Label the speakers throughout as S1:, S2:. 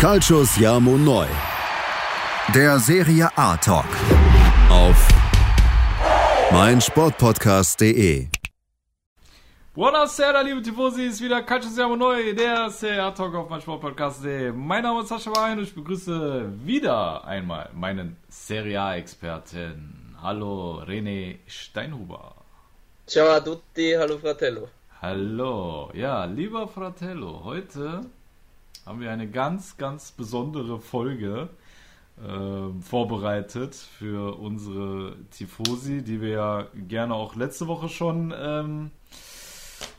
S1: Calcius Jamo Neu. Der Serie A Talk. Auf meinsportpodcast.de.
S2: Buonasera, liebe Tifosi, ist wieder Calcius Jamo Neu, der Serie A Talk auf meinsportpodcast.de. Mein Name ist Sascha Wein und ich begrüße wieder einmal meinen Serie A-Experten. Hallo, René Steinhuber.
S3: Ciao a tutti, hallo Fratello.
S2: Hallo, ja, lieber Fratello, heute haben wir eine ganz, ganz besondere Folge äh, vorbereitet für unsere Tifosi, die wir ja gerne auch letzte Woche schon ähm,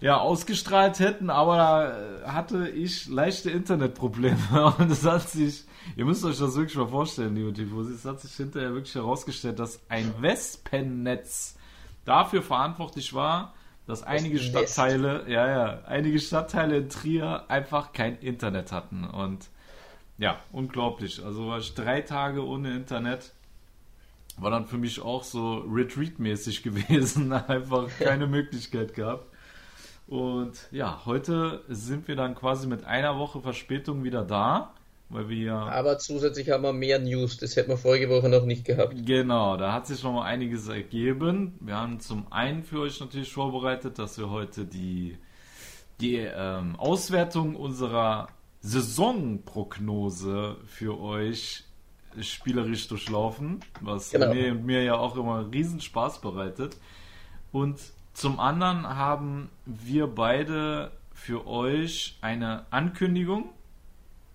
S2: ja, ausgestrahlt hätten, aber da hatte ich leichte Internetprobleme und es hat sich, ihr müsst euch das wirklich mal vorstellen, liebe Tifosi, es hat sich hinterher wirklich herausgestellt, dass ein Wespennetz dafür verantwortlich war, dass einige Stadtteile, ja, ja, einige Stadtteile in Trier einfach kein Internet hatten. Und ja, unglaublich. Also war ich drei Tage ohne Internet. War dann für mich auch so Retreat-mäßig gewesen, einfach keine Möglichkeit gehabt. Und ja, heute sind wir dann quasi mit einer Woche Verspätung wieder da. Weil wir
S3: Aber zusätzlich haben wir mehr News, das hätten wir vorige Woche noch nicht gehabt.
S2: Genau, da hat sich noch mal einiges ergeben. Wir haben zum einen für euch natürlich vorbereitet, dass wir heute die, die ähm, Auswertung unserer Saisonprognose für euch spielerisch durchlaufen, was genau. mir und mir ja auch immer riesen Spaß bereitet. Und zum anderen haben wir beide für euch eine Ankündigung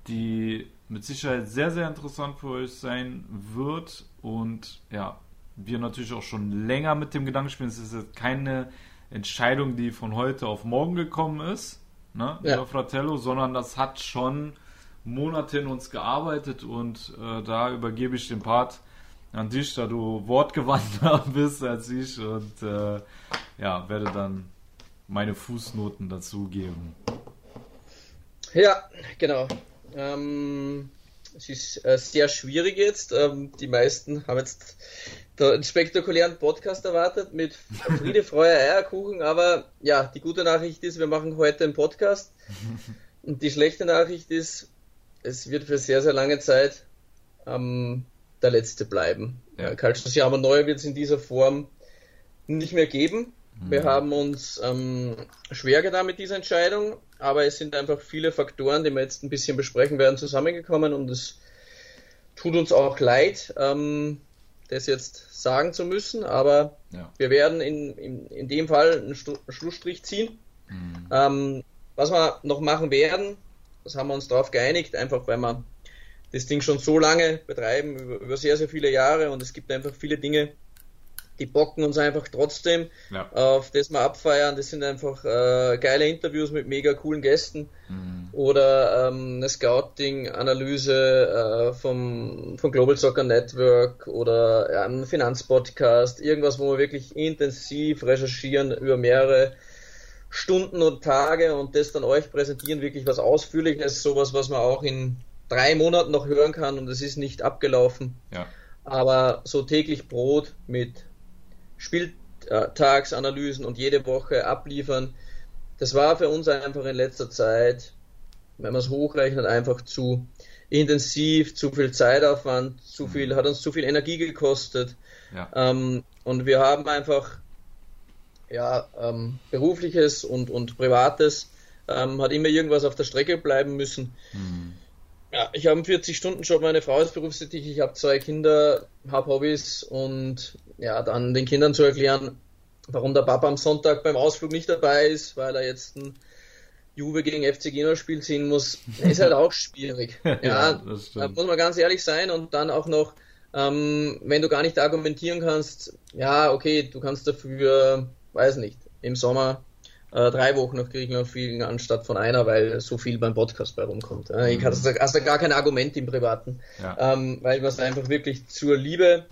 S2: die mit Sicherheit sehr, sehr interessant für euch sein wird. Und ja, wir natürlich auch schon länger mit dem Gedanken spielen. Es ist jetzt keine Entscheidung, die von heute auf morgen gekommen ist, ne, ja. Fratello, sondern das hat schon Monate in uns gearbeitet und äh, da übergebe ich den Part an dich, da du wortgewandter bist als ich und äh, ja, werde dann meine Fußnoten dazugeben.
S3: Ja, genau. Ähm, es ist äh, sehr schwierig jetzt. Ähm, die meisten haben jetzt einen spektakulären Podcast erwartet mit Friede, Freude, Eierkuchen. Aber ja, die gute Nachricht ist, wir machen heute einen Podcast. Und die schlechte Nachricht ist, es wird für sehr, sehr lange Zeit ähm, der letzte bleiben. Ja. Calcius Jama Neu wird es in dieser Form nicht mehr geben. Wir mhm. haben uns ähm, schwer getan mit dieser Entscheidung, aber es sind einfach viele Faktoren, die wir jetzt ein bisschen besprechen werden, zusammengekommen und es tut uns auch leid, ähm, das jetzt sagen zu müssen, aber ja. wir werden in, in, in dem Fall einen, Stu Schlussstrich ziehen. Mhm. Ähm, was wir noch machen werden, das haben wir uns darauf geeinigt, einfach weil wir das Ding schon so lange betreiben, über, über sehr, sehr viele Jahre und es gibt einfach viele Dinge, die bocken uns einfach trotzdem, ja. auf das wir abfeiern. Das sind einfach äh, geile Interviews mit mega coolen Gästen mhm. oder ähm, eine Scouting-Analyse äh, vom, vom Global Soccer Network oder ja, ein Finanzpodcast, irgendwas, wo wir wirklich intensiv recherchieren über mehrere Stunden und Tage und das dann euch präsentieren, wirklich was Ausführliches, sowas, was man auch in drei Monaten noch hören kann und es ist nicht abgelaufen. Ja. Aber so täglich Brot mit Spieltagsanalysen und jede Woche abliefern. Das war für uns einfach in letzter Zeit, wenn man es hochrechnet, einfach zu intensiv, zu viel Zeitaufwand, zu mhm. viel, hat uns zu viel Energie gekostet. Ja. Ähm, und wir haben einfach ja, ähm, berufliches und, und privates ähm, hat immer irgendwas auf der Strecke bleiben müssen. Mhm. Ja, ich habe einen 40-Stunden-Job, meine Frau ist berufstätig, ich habe zwei Kinder, habe Hobbys und ja, dann den Kindern zu erklären, warum der Papa am Sonntag beim Ausflug nicht dabei ist, weil er jetzt ein Juve gegen FC Genua Spiel ziehen muss, ist halt auch schwierig. Ja, ja da muss man ganz ehrlich sein und dann auch noch, ähm, wenn du gar nicht argumentieren kannst, ja, okay, du kannst dafür, weiß nicht, im Sommer äh, drei Wochen nach Griechenland fliegen, anstatt von einer, weil so viel beim Podcast bei rumkommt. Äh, ich hatte mhm. also gar kein Argument im Privaten, ja. ähm, weil wir es einfach wirklich zur Liebe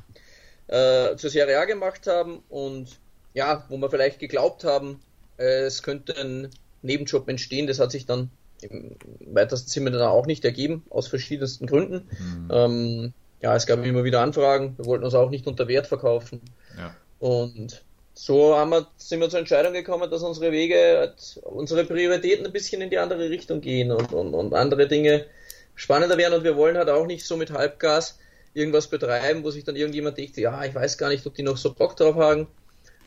S3: äh, zur Serie A gemacht haben und ja, wo wir vielleicht geglaubt haben, äh, es könnte ein Nebenjob entstehen, das hat sich dann im weitesten Sinne dann auch nicht ergeben, aus verschiedensten Gründen. Mhm. Ähm, ja, es gab immer wieder Anfragen, wir wollten uns auch nicht unter Wert verkaufen. Ja. Und so haben wir, sind wir zur Entscheidung gekommen, dass unsere Wege, unsere Prioritäten ein bisschen in die andere Richtung gehen und, und, und andere Dinge spannender werden und wir wollen halt auch nicht so mit Halbgas irgendwas betreiben, wo sich dann irgendjemand denkt, ja, ich weiß gar nicht, ob die noch so Bock drauf haben.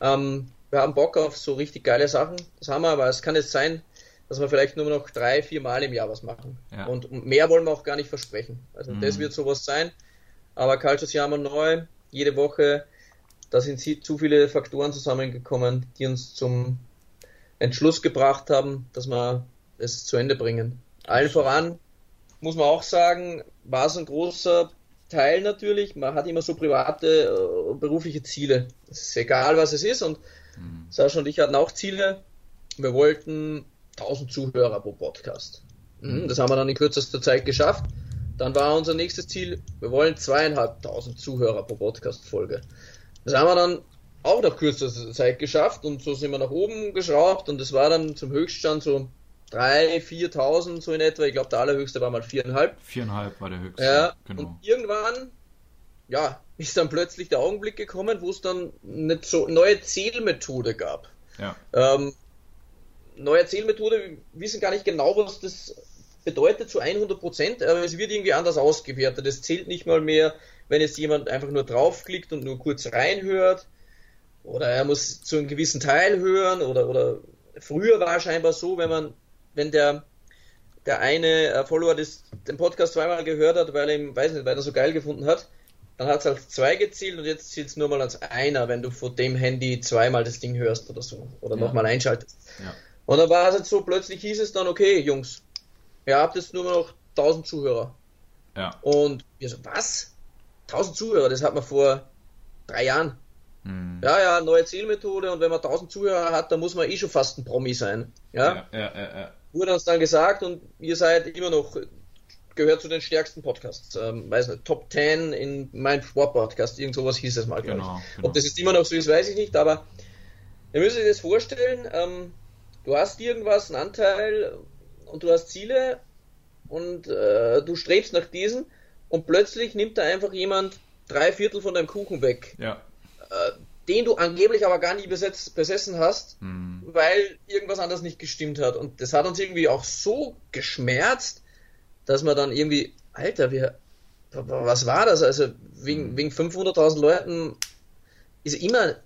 S3: Ähm, wir haben Bock auf so richtig geile Sachen, das haben wir, aber es kann jetzt sein, dass wir vielleicht nur noch drei, vier Mal im Jahr was machen. Ja. Und mehr wollen wir auch gar nicht versprechen. Also mhm. das wird sowas sein. Aber Cultures Jahr neu, jede Woche, da sind zu viele Faktoren zusammengekommen, die uns zum Entschluss gebracht haben, dass wir es zu Ende bringen. Allen voran muss man auch sagen, war es ein großer Teil natürlich. Man hat immer so private, äh, berufliche Ziele. Es ist egal, was es ist. Und mhm. Sascha und ich hatten auch Ziele. Wir wollten 1000 Zuhörer pro Podcast. Mhm. mhm. Das haben wir dann in kürzester Zeit geschafft. Dann war unser nächstes Ziel, wir wollen zweieinhalbtausend Zuhörer pro Podcast-Folge. Das haben wir dann auch nach kürzester Zeit geschafft und so sind wir nach oben geschraubt und es war dann zum Höchststand so 3.000, 4.000 so in etwa. Ich glaube, der allerhöchste war mal 4.500.
S2: 4.500 war der höchste.
S3: Ja, genau. Und irgendwann, ja, ist dann plötzlich der Augenblick gekommen, wo es dann eine so neue Zählmethode gab.
S2: Ja.
S3: Ähm, neue Zählmethode, wir wissen gar nicht genau, was das bedeutet zu 100 Prozent, aber es wird irgendwie anders ausgewertet. Es zählt nicht mal mehr, wenn jetzt jemand einfach nur draufklickt und nur kurz reinhört oder er muss zu einem gewissen Teil hören oder, oder früher war es scheinbar so, wenn man, wenn der, der eine äh, Follower des, den Podcast zweimal gehört hat, weil er ihm, weiß nicht, weil er so geil gefunden hat, dann hat es als zwei gezählt und jetzt zählt es nur mal als einer, wenn du vor dem Handy zweimal das Ding hörst oder so oder ja. nochmal einschaltest. Ja. Und dann war es jetzt so, plötzlich hieß es dann, okay, Jungs, ihr habt jetzt nur noch 1000 Zuhörer.
S2: Ja.
S3: Und wir so, was? 1000 Zuhörer, das hat man vor drei Jahren. Hm. Ja, ja, neue Zielmethode und wenn man 1000 Zuhörer hat, dann muss man eh schon fast ein Promi sein. Ja,
S2: ja, ja, ja, ja.
S3: Wurde uns dann gesagt und ihr seid immer noch, gehört zu den stärksten Podcasts. Ähm, weiß nicht, Top 10 in mein Sport-Podcast, irgend sowas hieß es mal, glaube genau, ich. Genau. Ob das jetzt immer noch so ist, weiß ich nicht, aber ihr müsst euch das vorstellen, ähm, du hast irgendwas, einen Anteil und du hast Ziele und äh, du strebst nach diesen und plötzlich nimmt da einfach jemand drei Viertel von deinem Kuchen weg.
S2: Ja.
S3: Äh, den du angeblich aber gar nicht besetzt, besessen hast, mhm. weil irgendwas anders nicht gestimmt hat. Und das hat uns irgendwie auch so geschmerzt, dass man dann irgendwie, Alter, wir, was war das? Also wegen, mhm. wegen 500.000 Leuten ist immer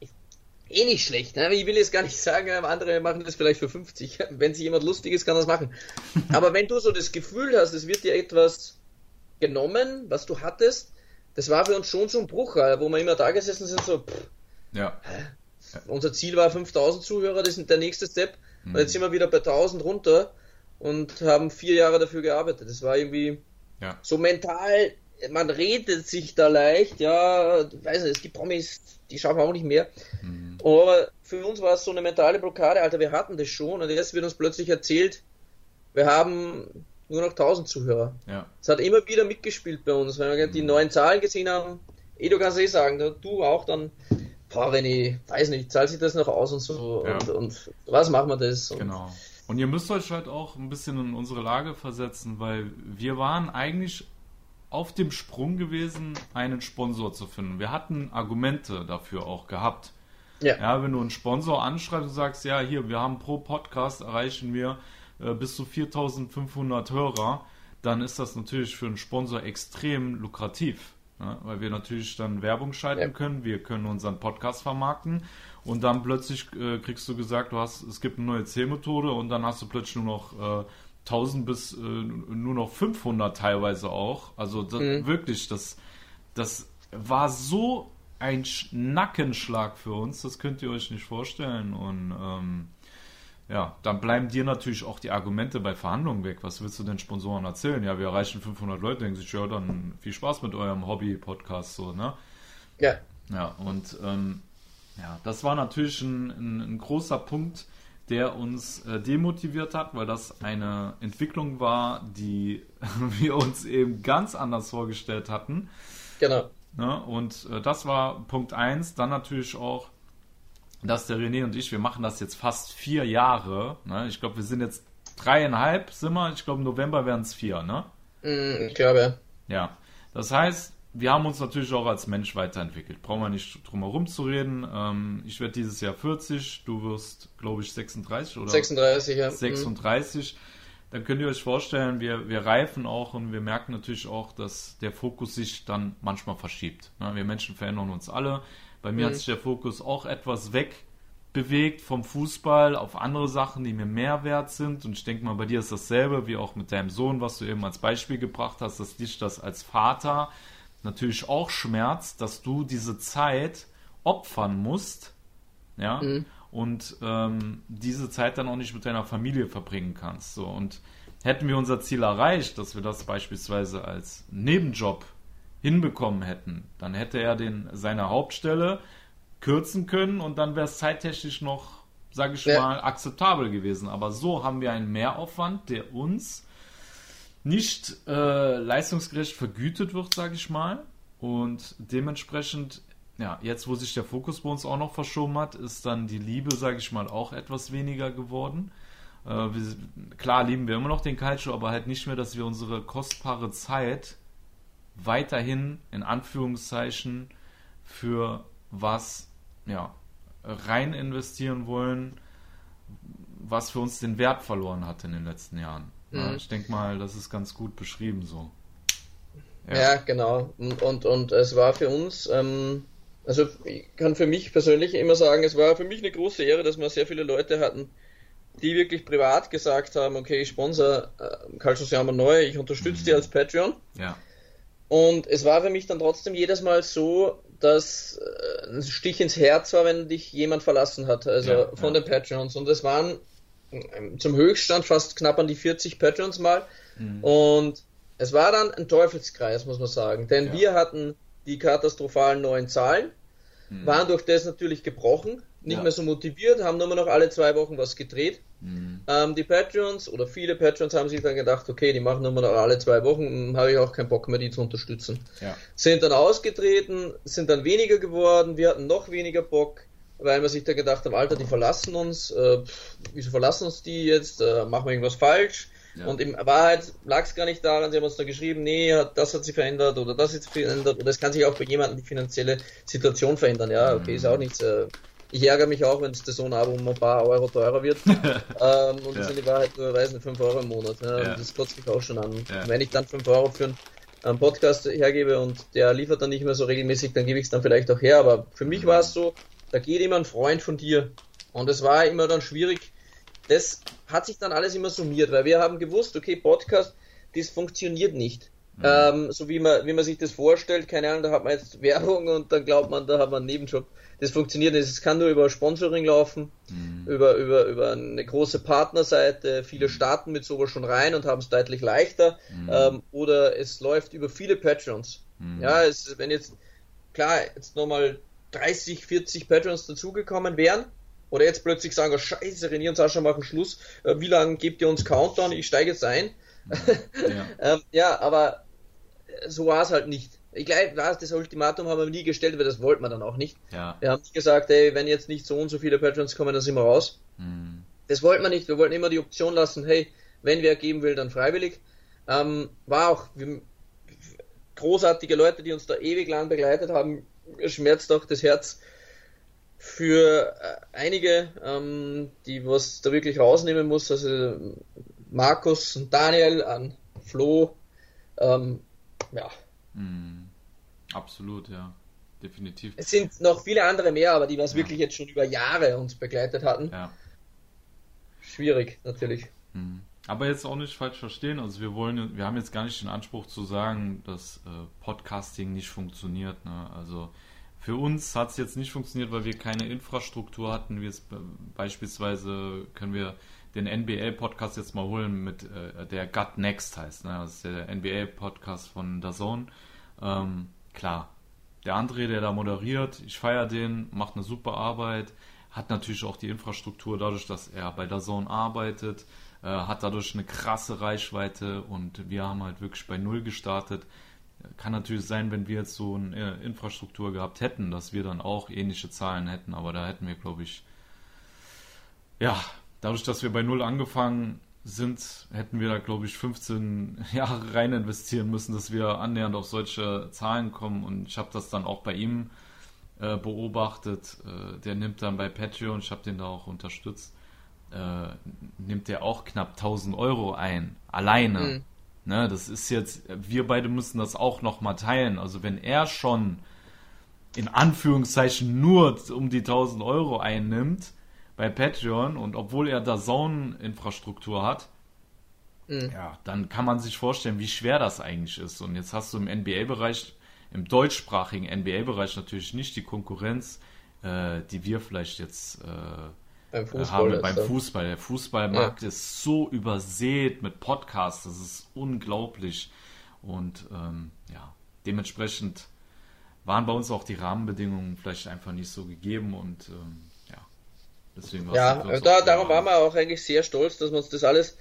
S3: eh nicht schlecht. Ne? Ich will jetzt gar nicht sagen, andere machen das vielleicht für 50. Wenn sich jemand lustig ist, kann das machen. Aber wenn du so das Gefühl hast, es wird dir etwas genommen, was du hattest, das war für uns schon so ein Bruch, wo wir immer da gesessen sind, so, pff,
S2: ja.
S3: ja. Unser Ziel war 5000 Zuhörer, das ist der nächste Step. Mhm. Und jetzt sind wir wieder bei 1000 runter und haben vier Jahre dafür gearbeitet. Das war irgendwie
S2: ja.
S3: so mental, man redet sich da leicht, ja, weiß nicht, es gibt Promis, die schaffen auch nicht mehr. Mhm. Aber für uns war es so eine mentale Blockade, Alter, wir hatten das schon und jetzt wird uns plötzlich erzählt, wir haben nur noch 1000 Zuhörer.
S2: Ja.
S3: Es hat immer wieder mitgespielt bei uns, wenn wir die neuen Zahlen gesehen haben. Eh, du kannst eh sagen, du auch dann, boah, wenn ich, weiß nicht, zahlt sich das noch aus und so ja. und, und, was machen wir das?
S2: Und genau. Und ihr müsst euch halt auch ein bisschen in unsere Lage versetzen, weil wir waren eigentlich auf dem Sprung gewesen, einen Sponsor zu finden. Wir hatten Argumente dafür auch gehabt. Ja. ja, wenn du einen Sponsor anschreibst und sagst, ja, hier, wir haben pro Podcast erreichen wir äh, bis zu 4500 Hörer, dann ist das natürlich für einen Sponsor extrem lukrativ. Ne? Weil wir natürlich dann Werbung schalten ja. können, wir können unseren Podcast vermarkten und dann plötzlich äh, kriegst du gesagt, du hast, es gibt eine neue Zählmethode und dann hast du plötzlich nur noch äh, 1000 bis äh, nur noch 500 teilweise auch. Also das, mhm. wirklich, das, das war so ein Nackenschlag für uns, das könnt ihr euch nicht vorstellen und ähm, ja, dann bleiben dir natürlich auch die Argumente bei Verhandlungen weg. Was willst du den Sponsoren erzählen? Ja, wir erreichen 500 Leute, denken sich, ja, dann viel Spaß mit eurem Hobby-Podcast, so, ne?
S3: Ja.
S2: Ja, und ähm, ja, das war natürlich ein, ein, ein großer Punkt, der uns äh, demotiviert hat, weil das eine Entwicklung war, die wir uns eben ganz anders vorgestellt hatten.
S3: Genau.
S2: Ne? Und äh, das war Punkt 1. Dann natürlich auch dass der René und ich, wir machen das jetzt fast vier Jahre. Ne? Ich glaube, wir sind jetzt dreieinhalb, sind wir. Ich glaube, im November werden es vier, ne?
S3: Mm, ich glaube.
S2: Ja. Das heißt, wir haben uns natürlich auch als Mensch weiterentwickelt. Brauchen wir nicht drum herum zu reden. Ähm, ich werde dieses Jahr 40, du wirst, glaube ich, 36 oder?
S3: 36, ja.
S2: 36. dann könnt ihr euch vorstellen, wir, wir reifen auch und wir merken natürlich auch, dass der Fokus sich dann manchmal verschiebt. Ne? Wir Menschen verändern uns alle. Bei mir mhm. hat sich der Fokus auch etwas weg bewegt vom Fußball auf andere Sachen, die mir mehr wert sind. Und ich denke mal, bei dir ist dasselbe, wie auch mit deinem Sohn, was du eben als Beispiel gebracht hast, dass dich das als Vater natürlich auch schmerzt, dass du diese Zeit opfern musst, ja, mhm und ähm, diese Zeit dann auch nicht mit deiner Familie verbringen kannst. So und hätten wir unser Ziel erreicht, dass wir das beispielsweise als Nebenjob hinbekommen hätten, dann hätte er den seine Hauptstelle kürzen können und dann wäre es zeittechnisch noch, sage ich ja. mal, akzeptabel gewesen. Aber so haben wir einen Mehraufwand, der uns nicht äh, leistungsgerecht vergütet wird, sage ich mal. Und dementsprechend ja, jetzt wo sich der Fokus bei uns auch noch verschoben hat, ist dann die Liebe, sage ich mal, auch etwas weniger geworden. Äh, wir, klar lieben wir immer noch den Calcio, aber halt nicht mehr, dass wir unsere kostbare Zeit weiterhin in Anführungszeichen für was ja, rein investieren wollen, was für uns den Wert verloren hat in den letzten Jahren. Mhm. Ja, ich denke mal, das ist ganz gut beschrieben so.
S3: Ja, ja genau. Und, und, und es war für uns ähm, also ich kann für mich persönlich immer sagen, es war für mich eine große Ehre, dass wir sehr viele Leute hatten, die wirklich privat gesagt haben, okay, ich sponsor äh, Calcio Siamo neu, ich unterstütze mhm. die als Patreon.
S2: Ja.
S3: Und es war für mich dann trotzdem jedes Mal so, dass äh, ein Stich ins Herz war, wenn dich jemand verlassen hat, also ja, von ja. den Patreons. Und es waren ähm, zum Höchststand fast knapp an die 40 Patreons mal. Mhm. Und es war dann ein Teufelskreis, muss man sagen. Denn ja. wir hatten die katastrophalen neuen Zahlen, mhm. waren durch das natürlich gebrochen, nicht ja. mehr so motiviert, haben nur noch alle zwei Wochen was gedreht. Mhm. Ähm, die Patreons oder viele Patreons haben sich dann gedacht, okay, die machen nur noch alle zwei Wochen, hm, habe ich auch keinen Bock mehr, die zu unterstützen.
S2: Ja.
S3: Sind dann ausgetreten, sind dann weniger geworden, wir hatten noch weniger Bock, weil man sich da gedacht haben, Alter, die verlassen uns, äh, pff, wieso verlassen uns die jetzt, äh, machen wir irgendwas falsch? Ja. Und in Wahrheit lag es gar nicht daran, sie haben uns da geschrieben, nee, das hat sich verändert oder das hat sich verändert oder es kann sich auch bei jemandem die finanzielle Situation verändern. Ja, okay, ist auch nichts. Äh, ich ärgere mich auch, wenn das Saisonabo um ein paar Euro teurer wird. ähm, und das sind in Wahrheit nur, weiß nicht, 5 Euro im Monat. Ja, ja. Das kotzt mich auch schon an. Wenn ich dann 5 Euro für einen Podcast hergebe und der liefert dann nicht mehr so regelmäßig, dann gebe ich es dann vielleicht auch her. Aber für mich war es so, da geht immer ein Freund von dir. Und es war immer dann schwierig, das hat sich dann alles immer summiert, weil wir haben gewusst, okay, Podcast, das funktioniert nicht. Mhm. Ähm, so wie man, wie man sich das vorstellt, keine Ahnung, da hat man jetzt Werbung und dann glaubt man, da hat man einen Nebenjob. Das funktioniert nicht. Es kann nur über Sponsoring laufen, mhm. über, über, über eine große Partnerseite. Viele mhm. starten mit sowas schon rein und haben es deutlich leichter. Mhm. Ähm, oder es läuft über viele Patrons. Mhm. Ja, es, wenn jetzt, klar, jetzt nochmal 30, 40 Patrons dazugekommen wären, oder jetzt plötzlich sagen, oh, scheiße, René und Sascha machen Schluss, äh, wie lange gebt ihr uns Countdown, ich steige jetzt ein. Ja, ähm, ja aber so war es halt nicht. Ich glaube, das Ultimatum haben wir nie gestellt, weil das wollten wir dann auch nicht.
S2: Ja.
S3: Wir haben nicht gesagt, ey, wenn jetzt nicht so und so viele Patrons kommen, dann sind wir raus. Mhm. Das wollten wir nicht. Wir wollten immer die Option lassen, hey, wenn wer geben will, dann freiwillig. Ähm, war auch wir, großartige Leute, die uns da ewig lang begleitet haben. Schmerzt auch das Herz, für äh, einige, ähm, die was da wirklich rausnehmen muss, also Markus und Daniel an Flo, ähm, ja.
S2: Mm, absolut, ja, definitiv.
S3: Es sind noch viele andere mehr, aber die was ja. wirklich jetzt schon über Jahre uns begleitet hatten.
S2: Ja.
S3: Schwierig, natürlich.
S2: Mm. Aber jetzt auch nicht falsch verstehen, also wir wollen, wir haben jetzt gar nicht den Anspruch zu sagen, dass äh, Podcasting nicht funktioniert, ne? Also für uns hat es jetzt nicht funktioniert, weil wir keine Infrastruktur hatten. Wir beispielsweise können wir den NBA-Podcast jetzt mal holen mit äh, der Gut Next heißt. Ne? Das ist der NBA-Podcast von DAZN. Ähm, klar, der André, der da moderiert, ich feiere den, macht eine super Arbeit, hat natürlich auch die Infrastruktur dadurch, dass er bei DAZN arbeitet, äh, hat dadurch eine krasse Reichweite und wir haben halt wirklich bei Null gestartet. Kann natürlich sein, wenn wir jetzt so eine Infrastruktur gehabt hätten, dass wir dann auch ähnliche Zahlen hätten, aber da hätten wir, glaube ich, ja, dadurch, dass wir bei Null angefangen sind, hätten wir da, glaube ich, 15 Jahre rein investieren müssen, dass wir annähernd auf solche Zahlen kommen. Und ich habe das dann auch bei ihm äh, beobachtet. Äh, der nimmt dann bei Patreon, ich habe den da auch unterstützt. äh, nimmt er auch knapp 1000 Euro ein, alleine. Mhm. Ne, das ist jetzt, wir beide müssen das auch nochmal teilen. Also wenn er schon in Anführungszeichen nur um die 1000 Euro einnimmt bei Patreon und obwohl er da Zone-Infrastruktur hat, mhm. ja, dann kann man sich vorstellen, wie schwer das eigentlich ist. Und jetzt hast du im NBA-Bereich, im deutschsprachigen NBA-Bereich natürlich nicht die Konkurrenz, äh, die wir vielleicht jetzt äh, beim Fußball, haben beim Fußball. Der Fußballmarkt ja. ist so übersät mit Podcasts, das ist unglaublich. Und ähm, ja, dementsprechend waren bei uns auch die Rahmenbedingungen vielleicht einfach nicht so gegeben und ähm, ja,
S3: da, darum waren wir auch eigentlich sehr stolz, dass wir uns das alles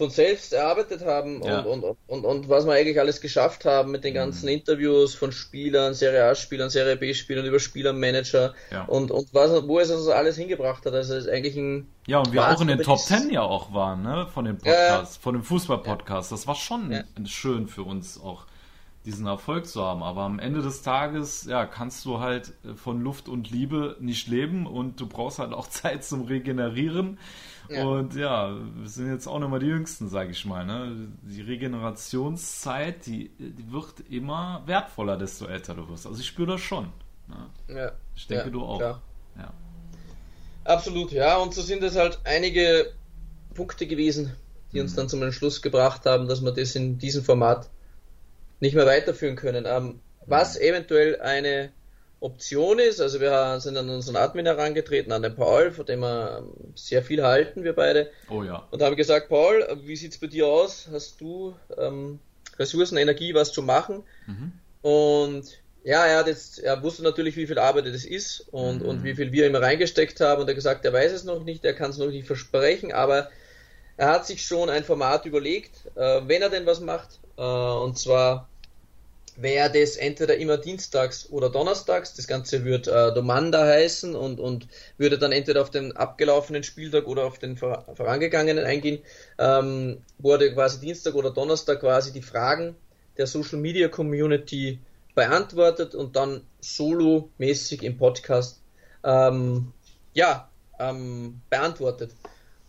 S3: von selbst erarbeitet haben ja. und, und, und, und, was wir eigentlich alles geschafft haben mit den ganzen mhm. Interviews von Spielern, Serie A-Spielern, Serie B-Spielern, über Spielermanager ja. und, und was, wo es uns alles hingebracht hat. Also es ist eigentlich ein.
S2: Ja, und wir auch in den Top Ten ja auch waren, ne? Von dem Podcast, ja. von dem Fußball-Podcast. Das war schon schön für uns auch diesen Erfolg zu haben. Aber am Ende des Tages, ja, kannst du halt von Luft und Liebe nicht leben und du brauchst halt auch Zeit zum Regenerieren. Ja. Und ja, wir sind jetzt auch nicht mal die Jüngsten, sage ich mal. Ne? Die Regenerationszeit, die, die wird immer wertvoller, desto älter du wirst. Also ich spüre das schon. Ne? Ja. Ich denke, ja, du auch. Ja.
S3: Absolut, ja. Und so sind es halt einige Punkte gewesen, die mhm. uns dann zum Entschluss gebracht haben, dass wir das in diesem Format nicht mehr weiterführen können. Ähm, was eventuell eine Option ist. Also wir sind an unseren Admin herangetreten, an den Paul, von dem wir sehr viel halten, wir beide.
S2: Oh ja.
S3: Und haben gesagt, Paul, wie sieht's bei dir aus? Hast du ähm, Ressourcen, Energie, was zu machen? Mhm. Und ja, er hat jetzt, er wusste natürlich, wie viel Arbeit das ist und, mhm. und wie viel wir immer reingesteckt haben und er gesagt, er weiß es noch nicht, er kann es noch nicht versprechen, aber er hat sich schon ein Format überlegt, äh, wenn er denn was macht, äh, und zwar wäre das entweder immer dienstags oder donnerstags. Das Ganze wird äh, Domanda heißen und, und würde dann entweder auf den abgelaufenen Spieltag oder auf den vor, vorangegangenen eingehen. Ähm, wurde quasi Dienstag oder Donnerstag quasi die Fragen der Social Media Community beantwortet und dann solo-mäßig im Podcast ähm, ja, ähm, beantwortet.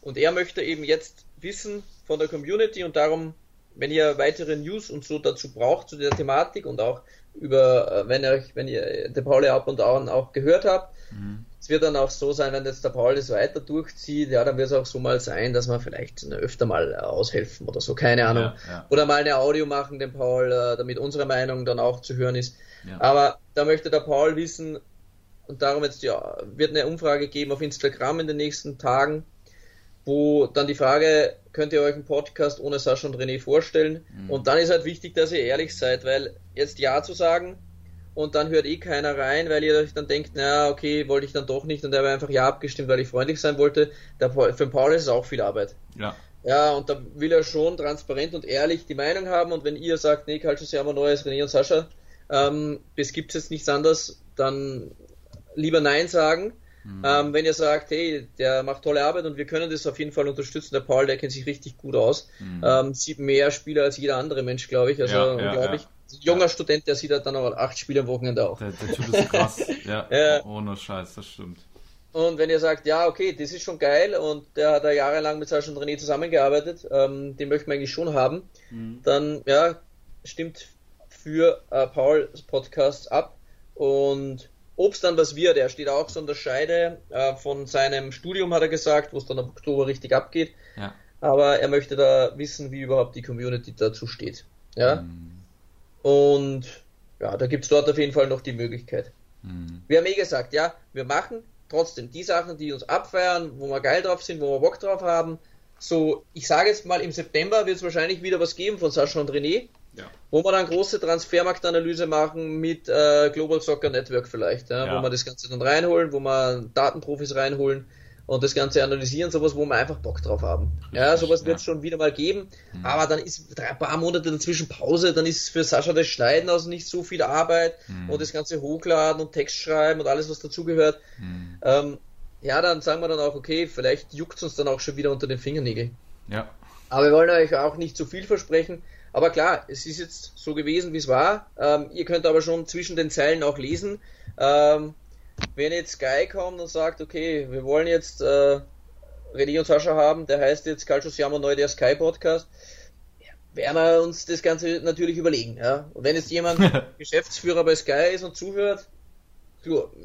S3: Und er möchte eben jetzt wissen von der Community und darum wenn ihr weitere News und so dazu braucht zu der Thematik und auch über, äh, wenn ihr, wenn ihr der Paul ab und an auch gehört habt, mhm. es wird dann auch so sein, wenn jetzt der Paul das weiter durchzieht, ja, dann wird es auch so mal sein, dass wir vielleicht öfter mal aushelfen oder so, keine Ahnung. Ja, ja. Oder mal eine Audio machen, dem Paul, äh, damit unsere Meinung dann auch zu hören ist. Ja. Aber da möchte der Paul wissen, und darum jetzt ja, wird eine Umfrage geben auf Instagram in den nächsten Tagen, wo dann die Frage, könnt ihr euch einen Podcast ohne Sascha und René vorstellen? Mhm. Und dann ist halt wichtig, dass ihr ehrlich seid, weil jetzt Ja zu sagen und dann hört eh keiner rein, weil ihr euch dann denkt, na okay, wollte ich dann doch nicht und er habe einfach Ja abgestimmt, weil ich freundlich sein wollte. Der, für Paul ist es auch viel Arbeit.
S2: Ja.
S3: Ja, und da will er schon transparent und ehrlich die Meinung haben und wenn ihr sagt, nee, Calcius Jammer Neues, René und Sascha, ähm, es gibt jetzt nichts anderes, dann lieber Nein sagen Mhm. Ähm, wenn ihr sagt, hey, der macht tolle Arbeit und wir können das auf jeden Fall unterstützen, der Paul, der kennt sich richtig gut aus, mhm. ähm, sieht mehr Spieler als jeder andere Mensch, glaube ich. Also ja, unglaublich. Ja, ja. Junger Student, der sieht halt dann auch acht Spiele am Wochenende auch.
S2: Der, der Typ ist krass. ja, ohne Scheiß, das stimmt.
S3: Und wenn ihr sagt, ja, okay, das ist schon geil und der hat da jahrelang mit Sascha und René zusammengearbeitet, ähm, den möchten wir eigentlich schon haben, mhm. dann ja, stimmt für äh, Pauls Podcast ab und ob es dann was wird, er steht auch so an der Scheide äh, von seinem Studium, hat er gesagt, wo es dann im Oktober richtig abgeht. Ja. Aber er möchte da wissen, wie überhaupt die Community dazu steht. Ja. Mhm. Und ja, da gibt es dort auf jeden Fall noch die Möglichkeit. Mhm. Wir haben eh gesagt, ja, wir machen trotzdem die Sachen, die uns abfeiern, wo wir geil drauf sind, wo wir Bock drauf haben. So, ich sage jetzt mal, im September wird es wahrscheinlich wieder was geben von Sascha und René. Ja. Wo wir dann große Transfermarktanalyse machen mit äh, Global Soccer Network vielleicht, ja, ja. wo wir das Ganze dann reinholen, wo wir Datenprofis reinholen und das Ganze analysieren, sowas, wo wir einfach Bock drauf haben. Ja, sowas wird es schon wieder mal geben, mhm. aber dann ist drei paar Monate dazwischen Pause, dann ist für Sascha das Schneiden also nicht so viel Arbeit mhm. und das Ganze hochladen und Text schreiben und alles, was dazugehört. Mhm. Ähm, ja, dann sagen wir dann auch, okay, vielleicht juckt es uns dann auch schon wieder unter den Fingernägeln.
S2: Ja.
S3: Aber wir wollen euch auch nicht zu viel versprechen. Aber klar, es ist jetzt so gewesen, wie es war. Ähm, ihr könnt aber schon zwischen den Zeilen auch lesen. Ähm, wenn jetzt Sky kommt und sagt, okay, wir wollen jetzt äh, René und Sascha haben, der heißt jetzt Calcio Siamo Neu, der Sky Podcast, werden wir uns das Ganze natürlich überlegen. Ja? Und wenn jetzt jemand Geschäftsführer bei Sky ist und zuhört,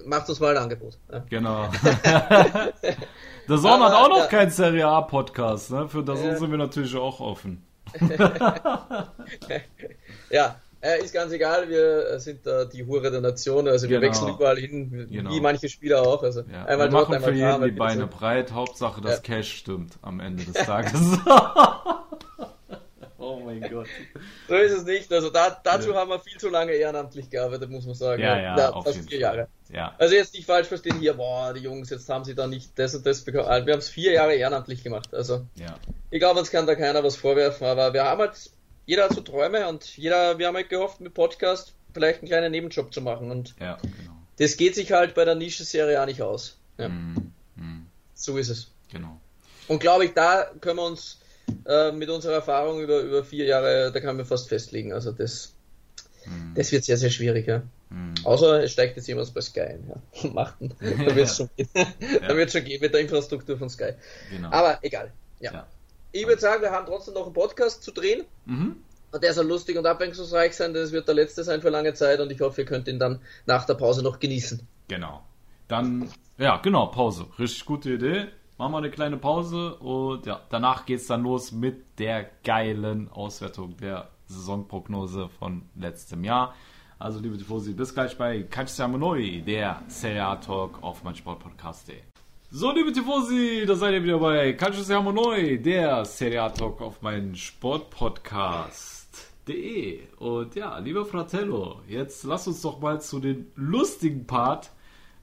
S3: macht uns mal ein Angebot. Ja?
S2: Genau. Der Son hat auch noch ja. keinen Serie A Podcast, ne? Für das ja. sind wir natürlich auch offen.
S3: ja, äh, ist ganz egal, wir sind da die Hure der Nation, also wir genau. wechseln überall hin, genau. wie manche Spieler auch. Also
S2: ja. einmal wir dort, machen für jeden die Beine so. breit, Hauptsache das ja. Cash stimmt am Ende des Tages.
S3: oh mein Gott. So ist es nicht. Also da, dazu ja. haben wir viel zu lange ehrenamtlich gearbeitet, muss man sagen.
S2: Ja, ja, ja
S3: fast vier Jahre. Ja. Also jetzt nicht falsch verstehen hier, boah, die Jungs, jetzt haben sie da nicht das und das bekommen. Also wir haben es vier Jahre ehrenamtlich gemacht. Also
S2: ja.
S3: ich glaube, uns kann da keiner was vorwerfen, aber wir haben halt jeder hat so Träume und jeder, wir haben halt gehofft, mit Podcast vielleicht einen kleinen Nebenjob zu machen. Und
S2: ja, genau.
S3: das geht sich halt bei der Nische-Serie auch nicht aus. Ja. Mm, mm. So ist es.
S2: Genau.
S3: Und glaube ich, da können wir uns äh, mit unserer Erfahrung über, über vier Jahre, da kann man fast festlegen. Also das, mm. das wird sehr, sehr schwierig, ja. Mm. Außer es steigt jetzt jemand bei Sky ein. Ja. Macht Da wird es schon, gehen. schon gehen mit der Infrastruktur von Sky. Genau. Aber egal. ja. ja ich würde sagen, wir haben trotzdem noch einen Podcast zu drehen. Mhm. Und der soll lustig und abwechslungsreich sein, denn es wird der letzte sein für lange Zeit und ich hoffe, ihr könnt ihn dann nach der Pause noch genießen.
S2: Genau. Dann, ja, genau, Pause. Richtig gute Idee. Machen wir eine kleine Pause und ja, danach es dann los mit der geilen Auswertung der Saisonprognose von letztem Jahr. Also, liebe Tifosi, bis gleich bei Calciamo Noi, der Serie A Talk auf meinsportpodcast.de. So, liebe Tifosi, da seid ihr wieder bei Siamo Neu, der Serie A Talk auf meinen Sportpodcast.de. Und ja, lieber Fratello, jetzt lass uns doch mal zu den lustigen Part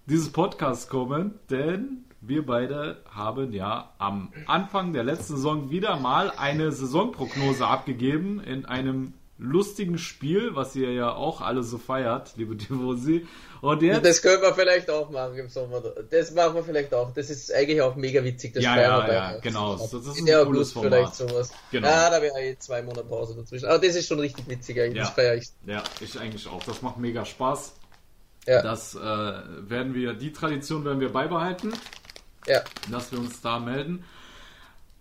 S2: dieses Podcasts kommen, denn wir beide haben ja am Anfang der letzten Saison wieder mal eine Saisonprognose abgegeben in einem lustigen Spiel, was ihr ja auch alle so feiert, liebe Tifosi.
S3: Und jetzt... Das können wir vielleicht auch machen im Sommer. Das machen wir vielleicht auch. Das ist eigentlich auch mega witzig. Das
S2: ja, ja, ja, genau. Das,
S3: das ist ein ja, cooles Format. vielleicht sowas. Genau. Ja, da wäre eh zwei Monate Pause dazwischen. Aber das ist schon richtig witzig eigentlich. Ja. Das feiere ich.
S2: Ja, ich eigentlich auch. Das macht mega Spaß. Ja. Das äh, werden wir, die Tradition werden wir beibehalten.
S3: Ja.
S2: Dass wir uns da melden.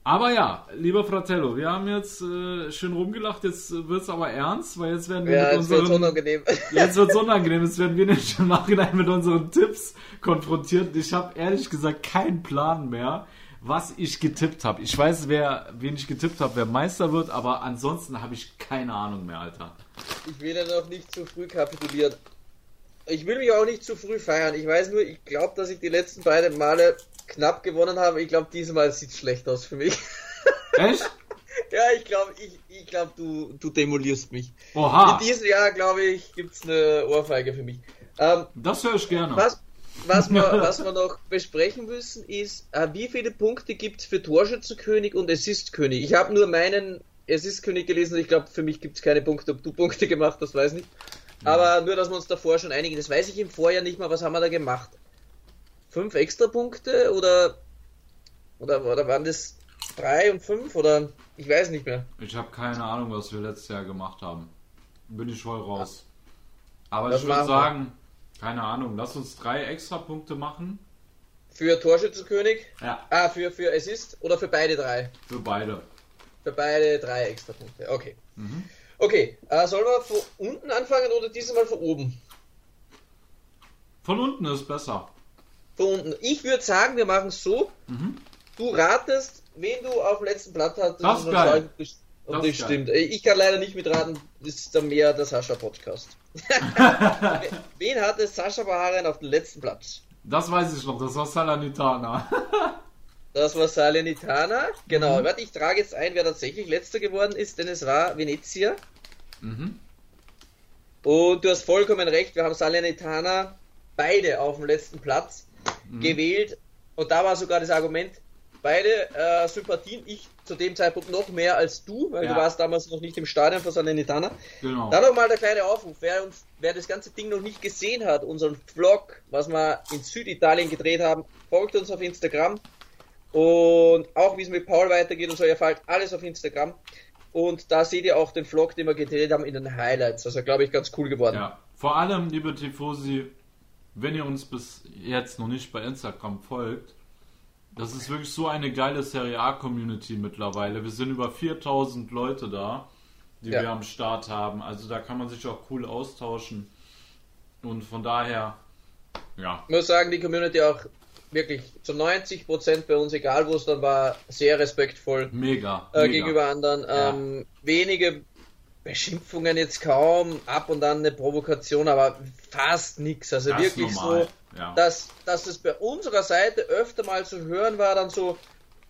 S2: Aber ja, lieber Fratello, wir haben jetzt äh, schön rumgelacht, jetzt wird es aber ernst, weil jetzt werden wir
S3: ja,
S2: mit
S3: unseren... Jetzt wird unangenehm.
S2: Jetzt wird es unangenehm, jetzt werden wir nämlich im Nachhinein mit unseren Tipps konfrontiert. Ich habe ehrlich gesagt keinen Plan mehr, was ich getippt habe. Ich weiß, wer, wen ich getippt habe, wer Meister wird, aber ansonsten habe ich keine Ahnung mehr, Alter.
S3: Ich will ja noch nicht zu früh kapitulieren. Ich will mich auch nicht zu früh feiern. Ich weiß nur, ich glaube, dass ich die letzten beiden Male knapp gewonnen habe. Ich glaube, diesmal sieht es schlecht aus für mich.
S2: Echt?
S3: ja, ich glaube, ich, ich glaub, du, du demolierst mich.
S2: Oha.
S3: In diesem Jahr, glaube ich, gibt es eine Ohrfeige für mich.
S2: Ähm, das höre ich gerne.
S3: Was, was, wir, was wir noch besprechen müssen, ist, äh, wie viele Punkte gibt es für Torschützenkönig und Assistkönig? Ich habe nur meinen Assistkönig gelesen ich glaube, für mich gibt es keine Punkte. Ob du Punkte gemacht hast, weiß nicht. Aber nur, dass wir uns davor schon einigen. Das weiß ich im Vorjahr nicht mal. Was haben wir da gemacht? Fünf Extrapunkte oder, oder, oder waren das drei und fünf oder ich weiß nicht mehr.
S2: Ich habe keine Ahnung, was wir letztes Jahr gemacht haben. Bin ich voll raus. Aber das ich würde sagen, keine Ahnung, lass uns drei Extrapunkte machen.
S3: Für Torschützenkönig?
S2: Ja.
S3: Ah, für, für Assist oder für beide drei?
S2: Für beide.
S3: Für beide drei Extrapunkte, okay. Mhm. Okay, äh, sollen wir von unten anfangen oder diesmal von oben?
S2: Von unten ist besser
S3: von Ich würde sagen, wir machen es so. Mhm. Du ratest, wen du auf dem letzten Blatt hattest.
S2: Das ist geil.
S3: Und das, das stimmt. Ich kann leider nicht mitraten, das ist dann mehr der Sascha-Podcast. wen hatte Sascha Baharen auf dem letzten Platz?
S2: Das weiß ich noch, das war Salernitana.
S3: das war Salernitana, genau. Mhm. Warte, ich trage jetzt ein, wer tatsächlich letzter geworden ist, denn es war Venezia. Mhm. Und du hast vollkommen recht, wir haben Salernitana beide auf dem letzten Platz mhm. gewählt. Und da war sogar das Argument, beide äh, Sympathien, ich zu dem Zeitpunkt noch mehr als du, weil ja. du warst damals noch nicht im Stadion für Salernitana. Genau. Dann nochmal der kleine Aufruf, wer, uns, wer das ganze Ding noch nicht gesehen hat, unseren Vlog, was wir in Süditalien gedreht haben, folgt uns auf Instagram. Und auch wie es mit Paul weitergeht und so, ihr fallt alles auf Instagram. Und da seht ihr auch den Vlog, den wir gedreht haben in den Highlights. Also glaube ich ganz cool geworden. Ja,
S2: vor allem, liebe Tifosi, wenn ihr uns bis jetzt noch nicht bei Instagram folgt, Das ist wirklich so eine geile Serie A-Community mittlerweile. Wir sind über 4000 Leute da, die
S3: Ja.
S2: wir am Start haben. Also da kann man sich auch cool austauschen. Und von daher, ja,
S3: Ich muss sagen, die Community auch wirklich zu 90% bei uns, egal wo es dann war, sehr respektvoll
S2: mega.
S3: äh,
S2: mega.
S3: gegenüber anderen.
S2: Ja.
S3: Ähm, wenige Beschimpfungen jetzt kaum, ab und an eine Provokation, aber fast nichts. Also
S2: Das
S3: wirklich
S2: normal,
S3: so,
S2: ja.
S3: dass, dass es bei unserer Seite öfter mal zu hören war, dann so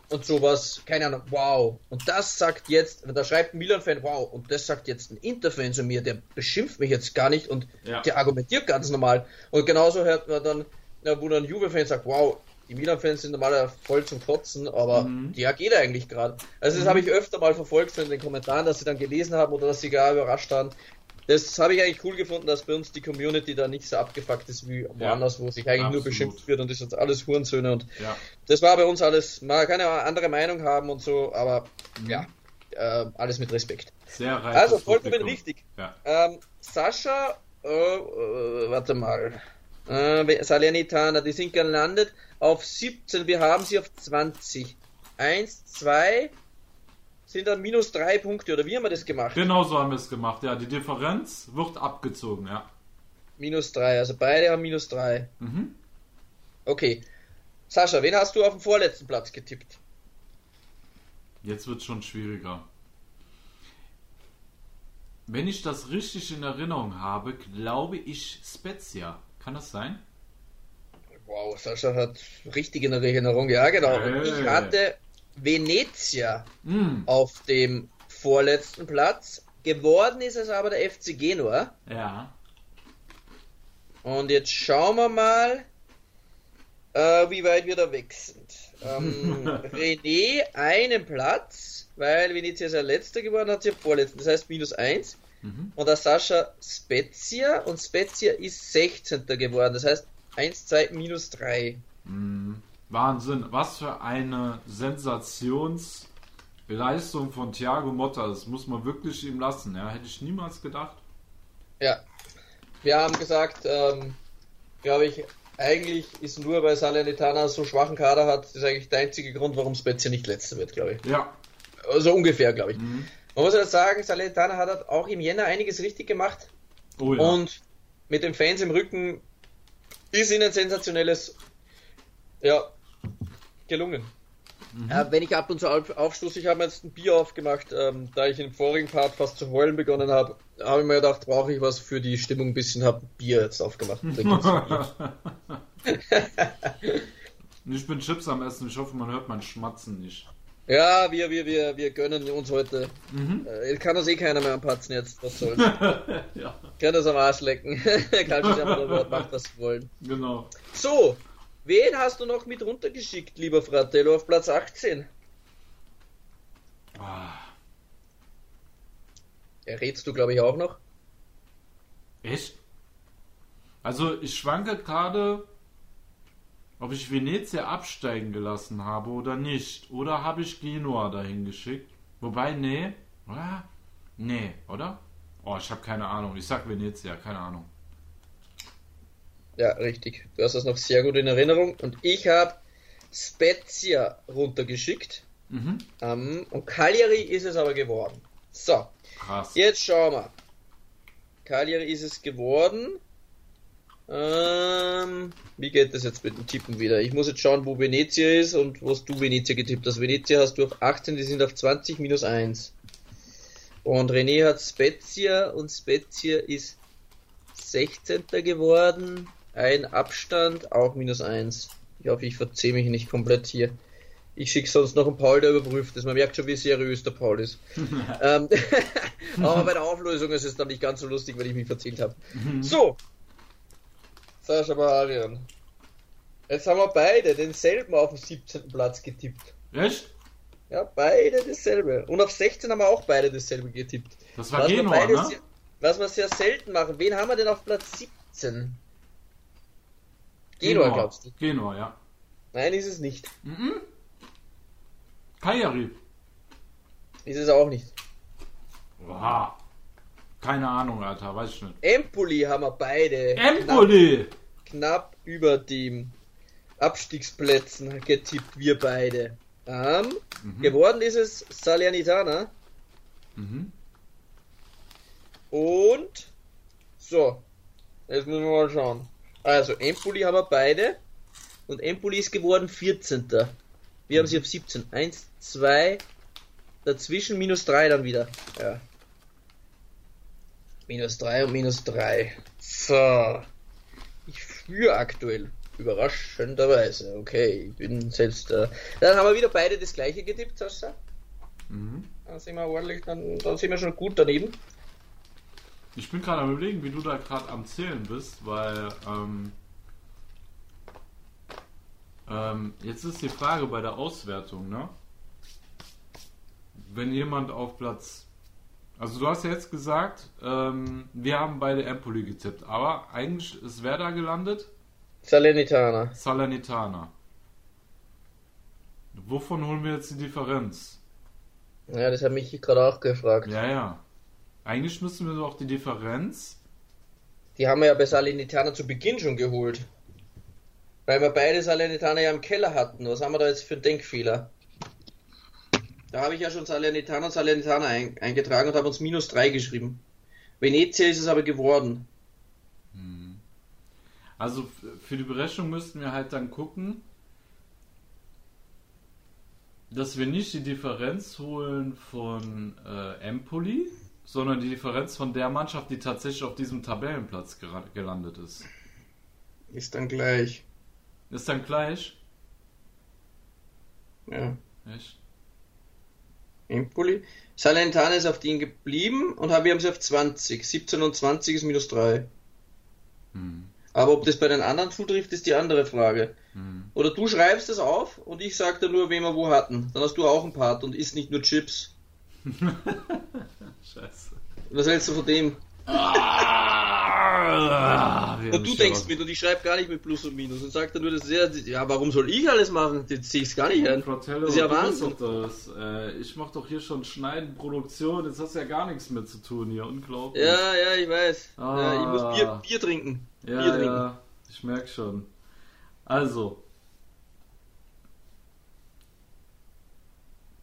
S3: und sowas, keine Ahnung, wow. Und das sagt jetzt, da schreibt ein Milan-Fan, wow, und das sagt jetzt ein Inter-Fan zu mir, der beschimpft mich jetzt gar nicht und
S2: Ja.
S3: der argumentiert ganz normal. Und genauso hört man dann, wo dann ein Juve-Fan sagt, wow, die Milan-Fans sind normalerweise voll zum Kotzen, aber
S2: Mhm.
S3: der geht eigentlich gerade. Also das habe ich öfter mal verfolgt in den Kommentaren, dass sie dann gelesen haben oder dass sie gar überrascht waren. Das habe ich eigentlich cool gefunden, dass bei uns die Community da nicht so abgefuckt ist wie woanders, wo sich eigentlich nur
S2: absolut.
S3: beschimpft wird und das sind alles Hurensöhne und
S2: ja.
S3: das war bei uns alles, man kann ja andere Meinung haben und so, aber ja, äh, alles mit Respekt.
S2: Sehr reich.
S3: Also vollkommen richtig.
S2: Ja.
S3: Ähm, Sascha, äh, äh, warte mal, äh, Salernitana, die sind gelandet auf 17, wir haben sie auf 20. 1, 2 sind dann minus 3 Punkte, oder wie haben wir das gemacht?
S2: Genau so haben wir es gemacht. Ja, die Differenz wird abgezogen, ja.
S3: Minus 3, also beide haben minus 3.
S2: Mhm.
S3: Okay. Sascha, wen hast du auf dem vorletzten Platz getippt?
S2: Jetzt wird schon schwieriger. Wenn ich das richtig in Erinnerung habe, glaube ich Spezia. Kann das sein?
S3: Wow, Sascha hat richtig in Erinnerung, ja genau.
S2: Hey.
S3: ich hatte Venezia
S2: Hm,
S3: auf dem vorletzten Platz. Geworden ist es aber der FC Genua.
S2: ja.
S3: Und jetzt schauen wir mal, äh, wie weit wir da weg sind. Ähm, René einen Platz, weil Venezia ist ja letzter geworden, hat sie ja vorletzten, das heißt minus eins.
S2: Mhm.
S3: Und der Sascha Spezia und Spezia ist 16. geworden, das heißt 1, 2, minus 3.
S2: Hm, Wahnsinn. Was für eine Sensationsleistung von Thiago Motta. Das muss man wirklich ihm lassen. Ja, hätte ich niemals gedacht.
S3: Ja. Wir haben gesagt, ähm, glaube ich, eigentlich ist nur, weil Salernitana so schwachen Kader hat, ist eigentlich der einzige Grund, warum Spezia nicht letzter wird, glaube ich.
S2: Ja.
S3: Also ungefähr, glaube ich.
S2: Mhm.
S3: Man muss ja sagen, Salernitana hat halt auch im Jänner einiges richtig gemacht
S2: Oh ja.
S3: und mit den Fans im Rücken ist ihnen sensationelles, ja, gelungen. Äh, wenn ich ab und zu auf, aufstoße, ich habe mir jetzt ein Bier aufgemacht, ähm, da ich im vorigen Part fast zu heulen begonnen habe, habe ich mir gedacht, brauche ich was für die Stimmung ein bisschen, habe Bier jetzt aufgemacht.
S2: Ich bin Chips am Essen. Ich hoffe, man hört mein Schmatzen nicht.
S3: Ja, wir, wir, wir, wir gönnen uns heute.
S2: Mhm.
S3: Äh, kann uns eh keiner mehr anpatzen jetzt, was soll's.
S2: ja,
S3: Kann das am Arsch lecken. Wort macht, was wollen.
S2: genau.
S3: So, wen hast du noch mit runtergeschickt, lieber Fratello, auf Platz 18?
S2: Ah,
S3: Errätst du, glaube ich, auch noch?
S2: echt? Also, ich schwanke gerade, ob ich Venezia absteigen gelassen habe oder nicht. Oder habe ich Genua dahin geschickt? Wobei, nee. Nee, oder? Oh, ich habe keine Ahnung. Ich sag Venezia, keine Ahnung.
S3: Ja, richtig. Du hast das noch sehr gut in Erinnerung. Und ich habe Spezia runtergeschickt.
S2: Mhm.
S3: Ähm, und Cagliari ist es aber geworden. So,
S2: Krass.
S3: jetzt schauen wir. Cagliari ist es geworden. Ähm, wie geht das jetzt mit dem Tippen wieder? Ich muss jetzt schauen, wo Venezia ist und was du Venezia getippt hast. Venezia hast du auf 18, die sind auf 20 minus 1. Und René hat Spezia und Spezia ist 16. geworden. Ein Abstand, auch minus 1. Ich hoffe, ich verzähle mich nicht komplett hier. Ich schicke sonst noch einen Paul, der überprüft das. Man merkt schon, wie seriös der Paul ist. ähm, aber bei der Auflösung ist es dann nicht ganz so lustig, wenn ich mich verzählt habe. So. Sascha Marian. Jetzt haben wir beide denselben auf dem 17. Platz getippt.
S2: Echt?
S3: Ja, beide dasselbe. Und auf 16 haben wir auch beide dasselbe getippt.
S2: Das war
S3: Was
S2: Genua, ne?
S3: sehr, was wir sehr selten machen. Wen haben wir denn auf Platz 17? Genua, glaubst du?
S2: Genua, ja.
S3: Nein, ist es nicht.
S2: Cagliari.
S3: Ist es auch nicht.
S2: Oha. Keine Ahnung, Alter, weiß ich nicht.
S3: Empoli haben wir beide
S2: Empoli!
S3: Knapp, knapp über dem Abstiegsplätzen getippt, wir beide. Ähm, mhm. Geworden ist es Salernitana. Mhm. Und so, jetzt müssen wir mal schauen. Also, Empoli haben wir beide. Und Empoli ist geworden 14. Wir mhm. haben sie auf 17. 1, 2, dazwischen minus 3 dann wieder. Ja. Minus 3 und minus 3. So. Ich führe aktuell. Überraschenderweise. Okay, ich bin selbst. Äh... Dann haben wir wieder beide das gleiche getippt, Sascha. Mhm. Dann sind wir ordentlich, dann, dann sind wir schon gut daneben.
S2: Ich bin gerade am überlegen, wie du da gerade am Zählen bist, weil ähm, ähm, jetzt ist die Frage bei der Auswertung, ne? Wenn jemand auf Platz also du hast ja jetzt gesagt, ähm, wir haben beide Empoli getippt, aber eigentlich ist wer da gelandet?
S3: Salernitana.
S2: Salernitana. Wovon holen wir jetzt die Differenz?
S3: Ja, das hat mich gerade auch gefragt.
S2: Ja, ja. Eigentlich müssen wir doch die Differenz.
S3: Die haben wir ja bei Salernitana zu Beginn schon geholt. Weil wir beide Salernitana ja im Keller hatten. Was haben wir da jetzt für Denkfehler? Da habe ich ja schon Salernitana und Salernitana ein, eingetragen und habe uns minus 3 geschrieben. Venezia ist es aber geworden. Hm.
S2: Also für die Berechnung müssten wir halt dann gucken, dass wir nicht die Differenz holen von äh, Empoli, sondern die Differenz von der Mannschaft, die tatsächlich auf diesem Tabellenplatz gelandet ist.
S3: Ist dann gleich.
S2: Ist dann gleich?
S3: Ja. Echt? Empoli. Salentana ist auf den geblieben und wir haben sie auf 20. 17 und 20 ist minus 3. Hm. Aber ob das bei den anderen zutrifft, ist die andere Frage. Hm. Oder du schreibst es auf und ich sag dir nur, wen wir wo hatten. Dann hast du auch einen Part und isst nicht nur Chips. Scheiße. Was hältst du von dem? Ah, und du denkst mit und ich schreibe gar nicht mit Plus und Minus und sagt dann nur, das sehr, ja, warum soll ich alles machen? Jetzt sehe ich es gar nicht an.
S2: das ist ja Wahnsinn. Das. Äh, ich mache doch hier schon Schneiden, Produktion, jetzt hast du ja gar nichts mehr zu tun hier, unglaublich.
S3: Ja, ja, ich weiß. Ah. Ja, ich muss Bier, Bier trinken.
S2: Ja,
S3: Bier
S2: trinken. ja, ich merke schon. Also.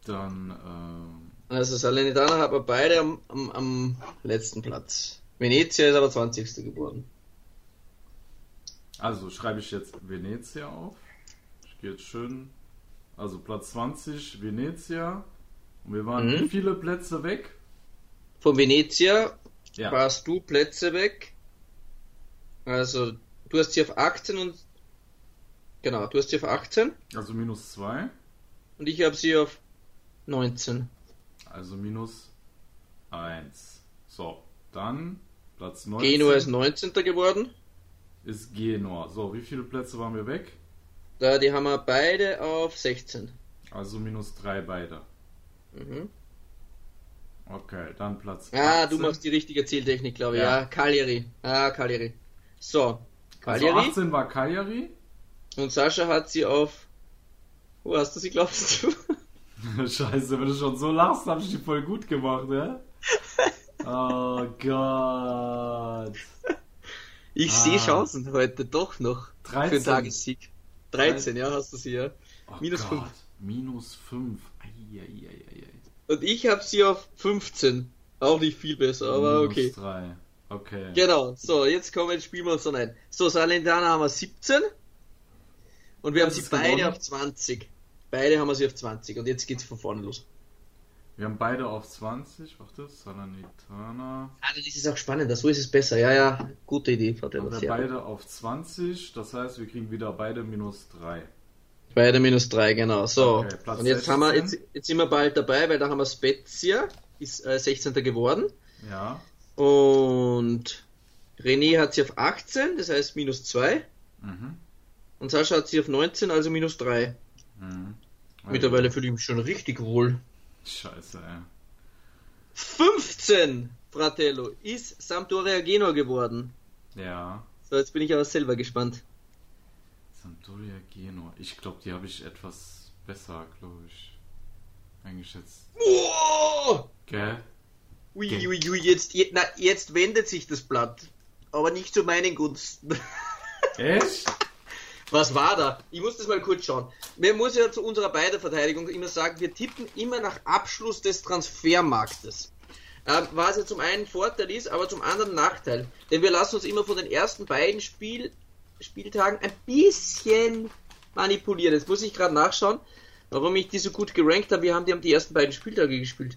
S2: Dann, ähm,
S3: also Salernitana hat man beide am, am, am letzten Platz. Venezia ist aber 20. geworden.
S2: Also schreibe ich jetzt Venezia auf. Ich gehe jetzt schön. Also Platz 20 Venezia. Und wir waren mhm. viele Plätze weg?
S3: Von Venezia ja. warst du Plätze weg. Also du hast sie auf 18 und genau, du hast sie auf 18.
S2: Also minus 2.
S3: Und ich habe sie auf 19.
S2: Also minus 1. So, dann Platz 19.
S3: Genua ist 19. geworden.
S2: Ist Genua. So, wie viele Plätze waren wir weg?
S3: Da, die haben wir beide auf 16.
S2: Also minus 3 beide. Mhm. Okay, dann Platz
S3: 18. Ah, du machst die richtige Zieltechnik, glaube ich. Ja, ja Cagliari. Ah, Cagliari. So,
S2: Cagliari. Also 18 war Cagliari.
S3: Und Sascha hat sie auf. Wo hast du sie, glaubst du?
S2: Scheiße, wenn du schon so lachst, habe ich die voll gut gemacht, ja? Oh Gott.
S3: Ich ah. sehe Chancen heute doch noch 13. für den Tagessieg. 13, 13. ja, hast du sie, ja.
S2: Oh Minus 5. Minus 5.
S3: Und ich habe sie auf 15. Auch nicht viel besser, aber Minus okay.
S2: 3. Okay.
S3: Genau, so, jetzt kommen jetzt spielen wir uns dann ein. So, Salentana haben wir 17. Und wir das haben sie beide gewonnen. auf 20. Beide haben wir sie auf 20 und jetzt geht's von vorne los.
S2: Wir haben beide auf 20, warte, Salernitana.
S3: Ah, das ist auch spannend, so ist es besser. Ja, ja, gute Idee, Fratello.
S2: Wir haben beide auf 20, das heißt, wir kriegen wieder beide minus 3.
S3: Beide minus 3, genau. So, okay, und jetzt 16. haben wir, jetzt, jetzt sind wir bald dabei, weil da haben wir Spezia, ist äh, 16. geworden.
S2: Ja.
S3: Und René hat sie auf 18, das heißt minus 2. Mhm. Und Sascha hat sie auf 19, also minus 3. Mhm. Mittlerweile fühle ich mich schon richtig wohl.
S2: Scheiße, ey.
S3: 15, Fratello, ist Sampdoria Genua geworden.
S2: Ja.
S3: So, jetzt bin ich aber selber gespannt.
S2: Sampdoria Genua. Ich glaube, die habe ich etwas besser, glaube ich, eingeschätzt.
S3: Oh!
S2: Gell?
S3: Ui, ui, ui, jetzt, na, jetzt wendet sich das Blatt. Aber nicht zu meinen Gunsten.
S2: Echt?
S3: Was war da? Ich muss das mal kurz schauen. Man muss ja zu unserer beider Verteidigung immer sagen, wir tippen immer nach Abschluss des Transfermarktes. Ähm, was ja zum einen Vorteil ist, aber zum anderen Nachteil. Denn wir lassen uns immer von den ersten beiden Spiel, Spieltagen ein bisschen manipulieren. Jetzt muss ich gerade nachschauen, warum ich die so gut gerankt habe. Wir haben die haben die ersten beiden Spieltage gespielt.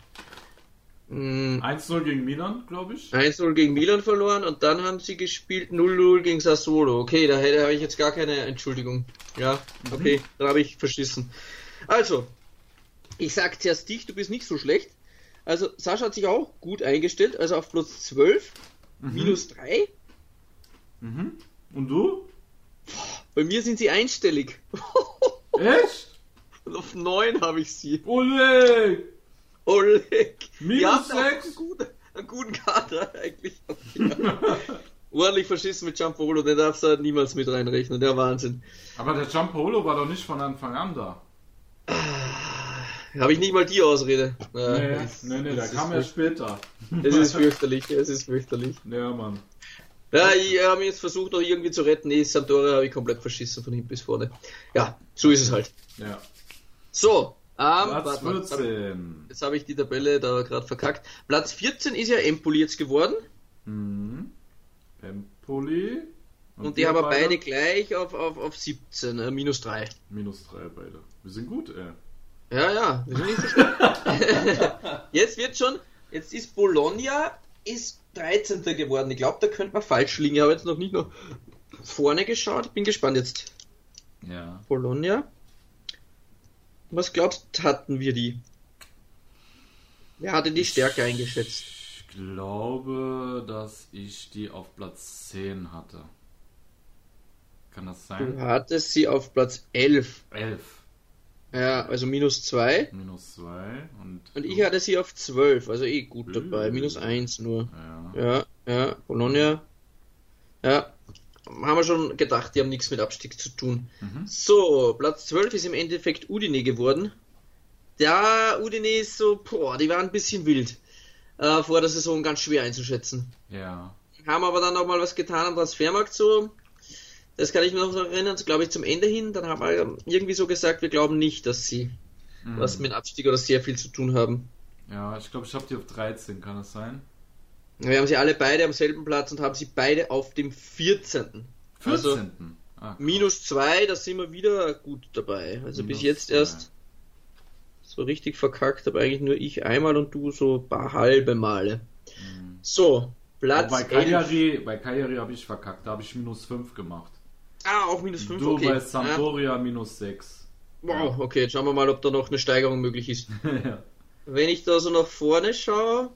S2: Mm. 1-0 gegen Milan, glaube ich.
S3: 1-0 gegen Milan verloren und dann haben sie gespielt 0-0 gegen Sassuolo. Okay, da habe ich jetzt gar keine Entschuldigung. Ja, okay, mhm. da habe ich verschissen. Also, ich sag zuerst dich, du bist nicht so schlecht. Also, Sascha hat sich auch gut eingestellt, also auf Platz 12, mhm. minus 3.
S2: Mhm. Und du?
S3: Bei mir sind sie einstellig.
S2: Echt?
S3: Und auf 9 habe ich sie.
S2: Oleg!
S3: Oleg.
S2: Minus 6?
S3: Einen, einen guten Kader eigentlich. Ordentlich verschissen mit Giampolo, den darfst du halt niemals mit reinrechnen, der Wahnsinn.
S2: Aber der Giampolo war doch nicht von Anfang an da.
S3: Habe ich nicht mal die Ausrede.
S2: Ja, nee, das, nee, nee, der kam ja später.
S3: Es ist fürchterlich, es ist fürchterlich.
S2: Ja, Mann.
S3: Ja, ich habe jetzt versucht, noch irgendwie zu retten. Nee, Sampdoria habe ich komplett verschissen von hinten bis vorne. Ja, so ist es halt.
S2: Ja.
S3: So,
S2: um, Platz 14.
S3: Jetzt habe ich die Tabelle da gerade verkackt. Platz 14 ist ja Empoli jetzt geworden.
S2: Mhm. Empoli.
S3: Und, Und die haben beide, beide gleich auf, auf, auf 17, äh, minus 3.
S2: Minus 3 beide. Wir sind gut, ey.
S3: Ja, ja, wir sind nicht so schlecht. jetzt wird schon, jetzt ist Bologna ist 13. geworden. Ich glaube, da könnte man falsch liegen. Ich habe jetzt noch nicht noch vorne geschaut. Ich bin gespannt jetzt.
S2: Ja.
S3: Bologna. Was glaubst du, hatten wir die? Wer hatte die Stärke eingeschätzt?
S2: Ich glaube, dass ich die auf Platz 10 hatte. Kann das sein?
S3: Du hattest sie auf Platz 11.
S2: 11.
S3: Ja, also minus 2.
S2: Minus 2. Und,
S3: und ich hatte sie auf 12, also eh gut dabei. Minus 1 nur. Ja, ja, ja. Bologna. Ja, haben wir schon gedacht, die haben nichts mit Abstieg zu tun. Mhm. So, Platz 12 ist im Endeffekt Udine geworden. Ja, Udine ist so, boah, die waren ein bisschen wild. Äh, vor der Saison ganz schwer einzuschätzen.
S2: Ja.
S3: Haben aber dann auch mal was getan am Transfermarkt so. Das kann ich mir noch erinnern, glaube ich zum Ende hin. Dann haben wir irgendwie so gesagt, wir glauben nicht, dass sie mhm. was mit Abstieg oder sehr viel zu tun haben.
S2: Ja, ich glaube, ich habe die auf 13, kann das sein?
S3: Wir haben sie alle beide am selben Platz und haben sie beide auf dem 14.
S2: 14. Also
S3: ah, minus 2, da sind wir wieder gut dabei. Also minus bis jetzt zwei. erst so richtig verkackt, aber eigentlich nur ich einmal und du so ein paar halbe Male. Mhm. So, Platz
S2: bei Cagliari, bei Cagliari habe ich verkackt, da habe ich minus 5 gemacht.
S3: Ah, auch minus 5,
S2: du
S3: okay.
S2: bei Sampdoria ja. minus 6.
S3: Wow, okay, jetzt schauen wir mal, ob da noch eine Steigerung möglich ist.
S2: ja.
S3: Wenn ich da so nach vorne schaue,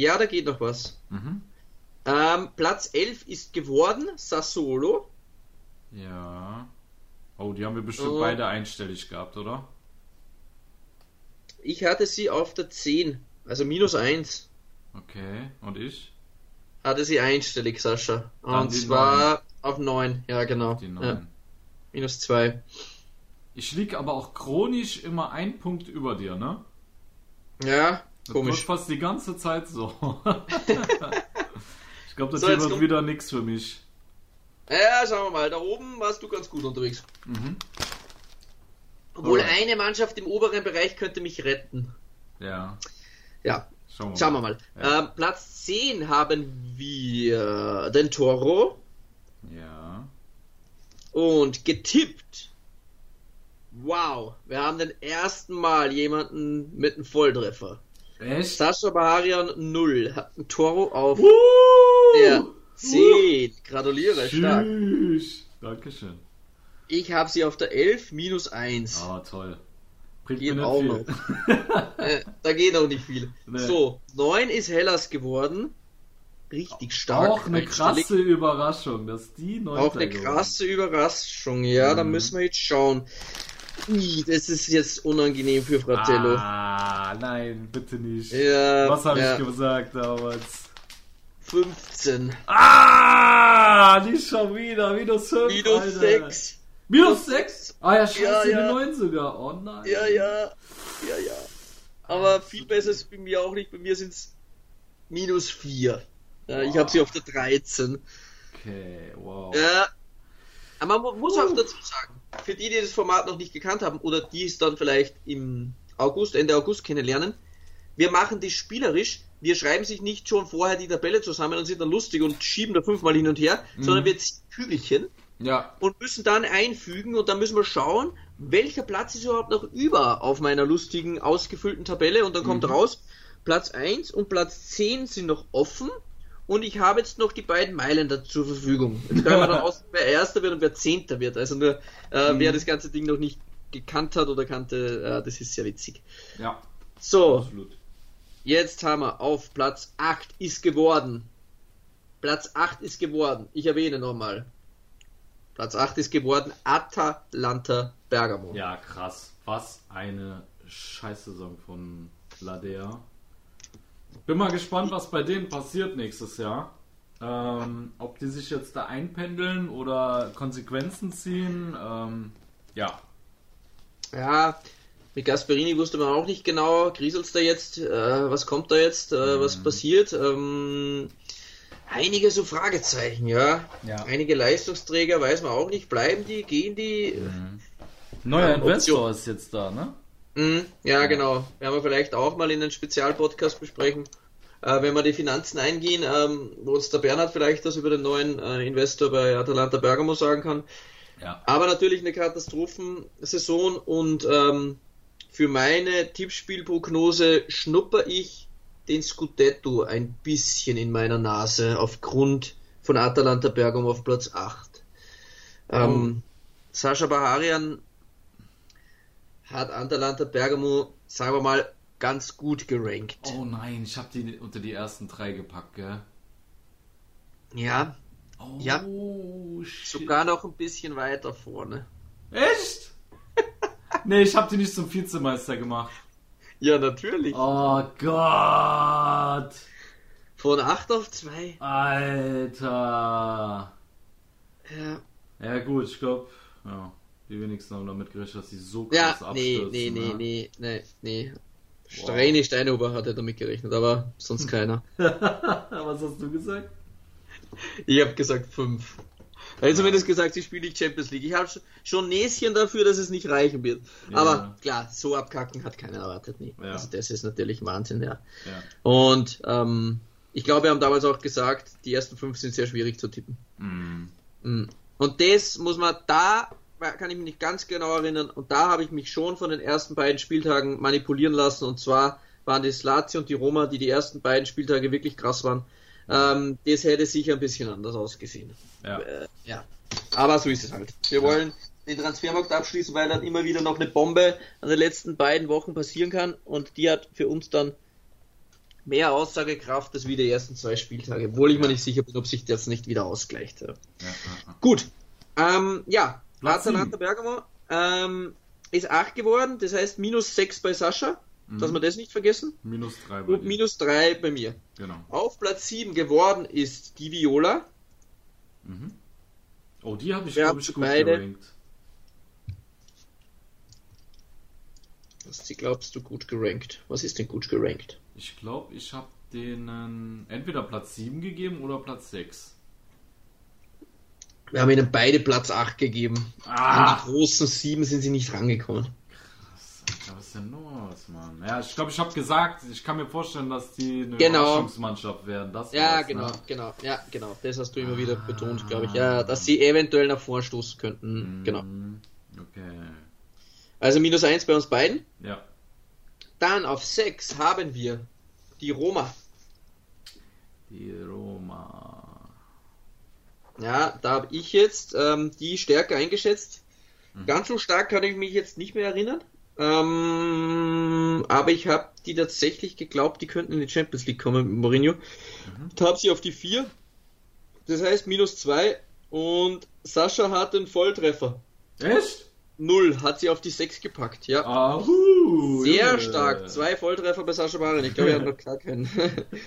S3: ja, da geht noch was.
S2: Mhm.
S3: Ähm, Platz 11 ist geworden Sassolo.
S2: Ja. Oh, die haben wir bestimmt oh. beide einstellig gehabt, oder?
S3: Ich hatte sie auf der 10, also minus 1.
S2: Okay, und ich?
S3: Hatte sie einstellig, Sascha. Und zwar 9. auf 9, ja genau. Die 9. Ja. Minus 2.
S2: Ich liege aber auch chronisch immer ein Punkt über dir, ne?
S3: Ja,
S2: Komisch. Das fast die ganze Zeit so. ich glaube, das so, wird wieder nichts für mich.
S3: Ja, schauen wir mal. Da oben warst du ganz gut unterwegs.
S2: Mhm.
S3: Obwohl Alright. eine Mannschaft im oberen Bereich könnte mich retten.
S2: Ja.
S3: Ja. Schauen wir Schauen mal. mal. Ja. Ähm, Platz 10 haben wir den Toro.
S2: Ja.
S3: Und getippt. Wow, wir haben den ersten Mal jemanden mit einem Volltreffer.
S2: Echt?
S3: Sascha Baharian 0 hat ein Toro auf
S2: uh,
S3: der 10. Uh, Gratuliere, stark.
S2: Dankeschön.
S3: Ich habe sie auf der 11 minus 1.
S2: Ah, toll.
S3: Bringt geht auch viel. noch. äh, da geht auch nicht viel. Nee. So, 9 ist Hellas geworden. Richtig stark.
S2: Auch eine krasse Überraschung, dass die 9.
S3: Auch eine krasse Überraschung, ja, mhm. da müssen wir jetzt schauen. Das ist jetzt unangenehm für Fratello.
S2: Ah, nein, bitte nicht.
S3: Ja,
S2: Was habe
S3: ja.
S2: ich gesagt damals?
S3: 15.
S2: Ah, nicht schon wieder. Minus 5.
S3: Minus
S2: Alter.
S3: 6.
S2: Minus 6? Ah ja, scheiße,
S3: ja, ja.
S2: eine 9 sogar. Oh nein.
S3: Ja, ja. Ja, ja. Aber viel besser ist bei mir auch nicht. Bei mir sind es minus 4. Ja, ich habe sie auf der 13.
S2: Okay, wow.
S3: Ja, Aber man muss auch dazu sagen, für die, die das Format noch nicht gekannt haben oder die es dann vielleicht im August, Ende August kennenlernen, wir machen das spielerisch. Wir schreiben sich nicht schon vorher die Tabelle zusammen und sind dann lustig und schieben da fünfmal hin und her, mhm. sondern wir ziehen Kügelchen
S2: ja.
S3: und müssen dann einfügen und dann müssen wir schauen, welcher Platz ist überhaupt noch über auf meiner lustigen, ausgefüllten Tabelle und dann kommt mhm. raus, Platz 1 und Platz 10 sind noch offen und ich habe jetzt noch die beiden Mailänder zur Verfügung. Jetzt können wir dann aus, wer Erster wird und wer Zehnter wird. Also nur, äh, mhm. wer das ganze Ding noch nicht gekannt hat oder kannte, äh, das ist sehr witzig.
S2: Ja.
S3: So. Absolut. Jetzt haben wir auf Platz 8 ist geworden. Platz 8 ist geworden. Ich erwähne nochmal. Platz 8 ist geworden Atalanta Bergamo.
S2: Ja, krass. Was eine Scheißsaison von Ladea. Bin mal gespannt, was bei denen passiert nächstes Jahr. Ähm, ob die sich jetzt da einpendeln oder Konsequenzen ziehen. Ähm, ja.
S3: Ja, mit Gasperini wusste man auch nicht genau, grieselt's da jetzt, äh, was kommt da jetzt, äh, was mhm. passiert. Ähm, einige so Fragezeichen, ja. ja. Einige Leistungsträger weiß man auch nicht, bleiben die, gehen die.
S2: Mhm. Neuer Investor ist jetzt da, ne?
S3: Mhm, ja, genau. Werden wir vielleicht auch mal in einem Spezialpodcast besprechen. Äh, wenn wir die Finanzen eingehen, ähm, wo uns der Bernhard vielleicht das über den neuen äh, Investor bei Atalanta Bergamo sagen kann.
S2: Ja.
S3: Aber natürlich eine Katastrophensaison und ähm, für meine Tippspielprognose schnupper ich den Scudetto ein bisschen in meiner Nase aufgrund von Atalanta Bergamo auf Platz 8. Ähm, oh. Sascha Baharian hat Atalanta Bergamo, sagen wir mal, ganz gut gerankt.
S2: Oh nein, ich habe die unter die ersten drei gepackt, gell?
S3: Ja.
S2: Oh,
S3: ja. Shit. Sogar noch ein bisschen weiter vorne.
S2: Echt? nee, ich habe die nicht zum Vizemeister gemacht.
S3: Ja, natürlich.
S2: Oh Gott.
S3: Von 8 auf 2.
S2: Alter.
S3: Ja.
S2: Ja, gut, ich glaube, ja. Die wenigsten haben damit gerechnet, dass sie so
S3: krass ja, nee, abstürzen. Nee, nee, ne? nee, nee, nee. Streini wow. Steinhuber hatte damit gerechnet, aber sonst keiner.
S2: Was hast du gesagt?
S3: Ich habe gesagt 5. Er hat zumindest gesagt, sie spielt nicht Champions League. Ich habe schon Näschen dafür, dass es nicht reichen wird. Ja. Aber klar, so abkacken hat keiner erwartet. Nie. Ja. Also das ist natürlich Wahnsinn, ja.
S2: ja.
S3: Und ähm, ich glaube, wir haben damals auch gesagt, die ersten fünf sind sehr schwierig zu tippen.
S2: Mm.
S3: Und das muss man da kann ich mich nicht ganz genau erinnern. Und da habe ich mich schon von den ersten beiden Spieltagen manipulieren lassen. Und zwar waren die Lazio und die Roma, die die ersten beiden Spieltage wirklich krass waren. Ähm, das hätte sicher ein bisschen anders ausgesehen.
S2: Ja. Äh,
S3: ja. Aber so ist es halt. Wir ja. wollen den Transfermarkt abschließen, weil dann immer wieder noch eine Bombe an den letzten beiden Wochen passieren kann. Und die hat für uns dann mehr Aussagekraft als wie die ersten zwei Spieltage. Obwohl ich ja. mir nicht sicher bin, ob sich das nicht wieder ausgleicht.
S2: Ja.
S3: Gut. Ähm, ja, Atalanta Bergamo ähm, ist 8 geworden, das heißt minus 6 bei Sascha, mhm. dass wir das nicht vergessen.
S2: Minus 3
S3: bei Und dir. minus 3 bei mir.
S2: Genau.
S3: Auf Platz 7 geworden ist die Viola.
S2: Mhm. Oh, die habe ich, glaube ich, gut beide. gerankt.
S3: Was glaubst du gut gerankt? Was ist denn gut gerankt?
S2: Ich glaube, ich habe denen entweder Platz 7 gegeben oder Platz 6.
S3: Wir haben ihnen beide Platz 8 gegeben.
S2: Ah.
S3: An die großen 7 sind sie nicht rangekommen.
S2: Was ist denn los, Mann? Ja, ich glaube, ich habe gesagt, ich kann mir vorstellen, dass die eine
S3: genau.
S2: Überraschungsmannschaft werden. Das
S3: ja, genau, ne? genau, ja, genau. Das hast du immer wieder betont, glaube ich. Ja, dass sie eventuell nach vorstoßen könnten. Mm, genau.
S2: Okay.
S3: Also minus 1 bei uns beiden.
S2: Ja.
S3: Dann auf 6 haben wir die Roma.
S2: Die Roma.
S3: Ja, da habe ich jetzt ähm, die Stärke eingeschätzt. Mhm. Ganz so stark kann ich mich jetzt nicht mehr erinnern. Ähm, aber ich habe die tatsächlich geglaubt, die könnten in die Champions League kommen mit Mourinho. Mhm. Da habe sie auf die 4. Das heißt minus 2. Und Sascha hat einen Volltreffer.
S2: Echt?
S3: Null hat sie auf die 6 gepackt, ja.
S2: Ahu,
S3: Sehr Junge. stark. Zwei Volltreffer bei Sascha Barin. Ich glaube, er hat noch gar keinen.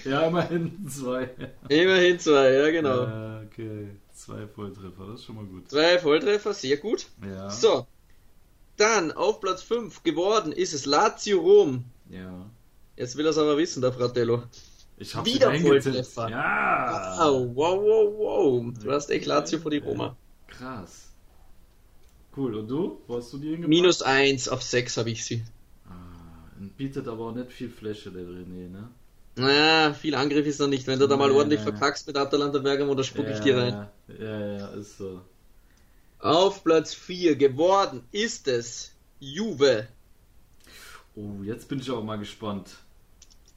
S2: ja, immerhin zwei.
S3: Immerhin zwei, ja, genau.
S2: Ja, okay. Zwei Volltreffer, das ist schon mal gut.
S3: Zwei Volltreffer, sehr gut.
S2: Ja.
S3: So. Dann auf Platz 5 geworden ist es Lazio Rom.
S2: Ja.
S3: Jetzt will er es aber wissen, der Fratello.
S2: Ich hab
S3: Wieder Volltreffer.
S2: Ja.
S3: Wow, wow, wow, wow. Du hast echt Lazio vor die Roma.
S2: Krass. cool. Und du? Wo hast du die hingepackt?
S3: Minus 1 auf 6 habe ich sie.
S2: Ah, bietet aber auch nicht viel Fläche, der René, ne?
S3: Naja, viel Angriff ist noch nicht. Wenn du da mal
S2: Nee,
S3: ordentlich
S2: nee.
S3: verkackst mit Atalanta Bergamo, da spuck ich dir rein.
S2: Ja, ja, ist so.
S3: Auf Platz 4 geworden ist es Juve.
S2: Oh, jetzt bin ich auch mal gespannt.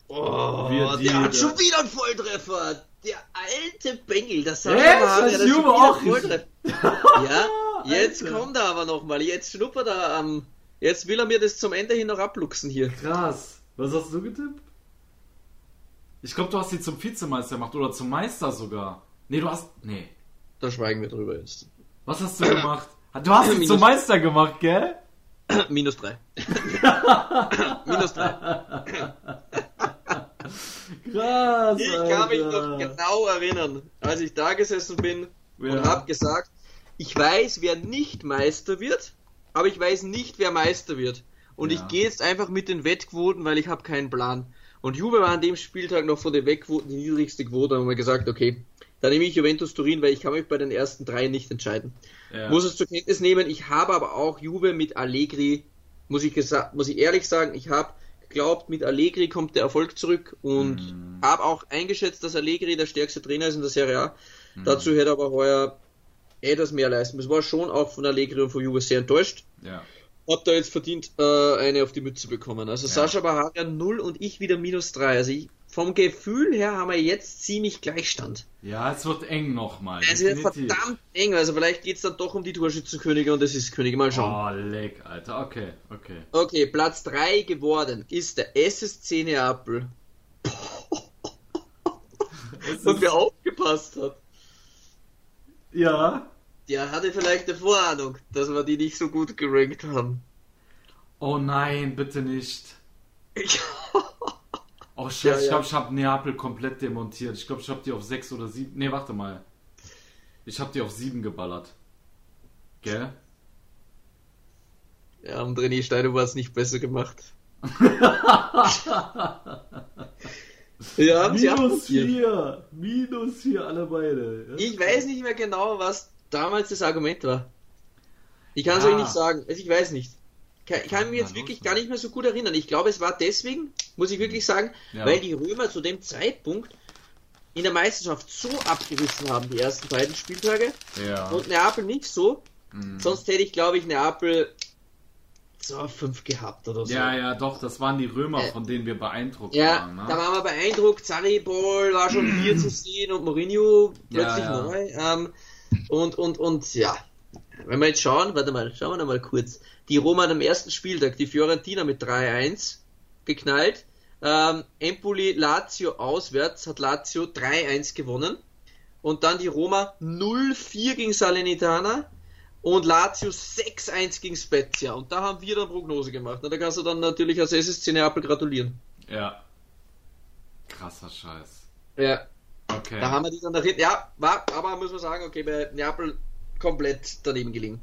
S3: Oh,
S2: Wir die-
S3: der hat
S2: der-
S3: schon wieder einen Volltreffer. Der alte Bengel, das hat
S2: Hat
S3: der hat
S2: Juve
S3: schon wieder
S2: auch
S3: Volltreffer. Ja, jetzt
S2: Alter.
S3: kommt er aber nochmal. Jetzt schnuppert er am. Jetzt will er mir das zum Ende hin noch abluchsen hier.
S2: Krass. Was hast du getippt? Ich glaube, du hast sie zum Vizemeister gemacht oder zum Meister sogar. Nee, du hast. Nee.
S3: Da schweigen wir drüber jetzt.
S2: Was hast du gemacht? Du hast sie zum Meister gemacht, gell?
S3: Minus 3. Minus 3.
S2: Krass.
S3: Ich kann mich noch genau erinnern, als ich da gesessen bin und
S2: Ja.
S3: habe gesagt, ich weiß, wer nicht Meister wird, aber ich weiß nicht, wer Meister wird. Und
S2: Ja.
S3: ich gehe jetzt einfach mit den Wettquoten, weil ich habe keinen Plan. Und Juve war an dem Spieltag noch von den Wettquoten die niedrigste Quote. Da haben wir gesagt, okay, dann nehme ich Juventus Turin, weil ich kann mich bei den ersten drei nicht entscheiden.
S2: Ja.
S3: Muss es zur Kenntnis nehmen, ich habe aber auch Juve mit Allegri, muss ich, muss ich ehrlich sagen, ich habe geglaubt, mit Allegri kommt der Erfolg zurück und
S2: Mhm.
S3: habe auch eingeschätzt, dass Allegri der stärkste Trainer ist in der Serie A.
S2: Mhm.
S3: Dazu hätte er aber heuer etwas mehr leisten. müssen. Es war schon auch von Allegri und von Juve sehr enttäuscht.
S2: Ja.
S3: Hab da jetzt verdient äh, eine auf die Mütze bekommen. Also
S2: Ja.
S3: Sascha Baharia 0 und ich wieder minus 3. Also ich, vom Gefühl her haben wir jetzt ziemlich Gleichstand.
S2: ja, es wird eng nochmal.
S3: Es wird verdammt eng, also vielleicht geht's dann doch um die Torschützenkönige und das ist Könige. Mal schauen.
S2: Oh, leck, Alter. Okay, okay.
S3: Okay, Platz 3 geworden ist der SSC Neapel.
S2: Es
S3: Und wer aufgepasst hat,
S2: ja.
S3: Der hatte vielleicht eine Vorahnung, dass wir die nicht so gut gerankt haben.
S2: Oh nein, bitte nicht. Oh scheiße,
S3: Ja,
S2: ich
S3: ja.
S2: glaube, ich habe Neapel komplett demontiert. Ich glaube, ich habe die auf 6 oder 7. Nee, warte mal. Ich habe die auf 7 geballert. Gell?
S3: Ja, und René Steiner war es nicht besser gemacht. ja,
S2: Minus 4. Minus 4 alle beide. Ja?
S3: Ich weiß nicht mehr genau, was damals das Argument war. Ich kann es
S2: Ja.
S3: euch nicht sagen. Also ich weiß nicht. Ich kann mich jetzt wirklich gar nicht mehr so gut erinnern. Ich glaube, es war deswegen, muss ich wirklich sagen,
S2: Ja.
S3: weil die Römer zu dem Zeitpunkt in der Meisterschaft so abgerissen haben, die ersten beiden Spieltage,
S2: Ja.
S3: und Neapel nicht so.
S2: Mhm.
S3: Sonst hätte ich, glaube ich, Neapel so fünf gehabt oder so.
S2: Ja, ja, doch, das waren die Römer,
S3: Äh,
S2: von denen wir beeindruckt
S3: Ja,
S2: waren. Ne?
S3: da waren wir beeindruckt. Sarri-Ball war schon hier zu sehen und Mourinho plötzlich
S2: ja.
S3: neu. Ähm, und, und, und ja, wenn wir jetzt schauen, warte mal, schauen wir noch mal kurz. Die Roma am ersten Spieltag, die Fiorentina mit 3-1 geknallt. Ähm, Empoli Lazio auswärts hat Lazio 3-1 gewonnen. Und dann die Roma 0-4 gegen Salernitana und Lazio 6-1 gegen Spezia. Und da haben wir dann Prognose gemacht. Na, da kannst du dann natürlich als SSC Neapel gratulieren.
S2: Ja. Krasser Scheiß.
S3: Ja,
S2: Okay.
S3: da haben wir die dann hinten. Ja, war, aber muss man sagen, okay, bei Neapel komplett daneben gelegen.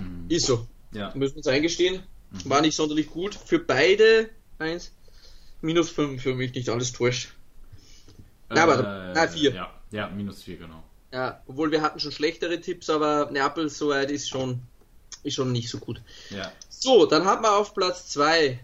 S2: Mhm.
S3: Ist so.
S2: Ja.
S3: Müssen wir uns eingestehen. War nicht sonderlich gut. Für beide eins. Minus 5 für mich nicht alles täuscht. Ja, aber- vier.
S2: Äh, Ja, ja, minus 4, genau.
S3: Ja, obwohl wir hatten schon schlechtere Tipps, aber Neapel soweit ist schon, ist schon nicht so gut.
S2: Ja.
S3: So, dann haben wir auf Platz 2.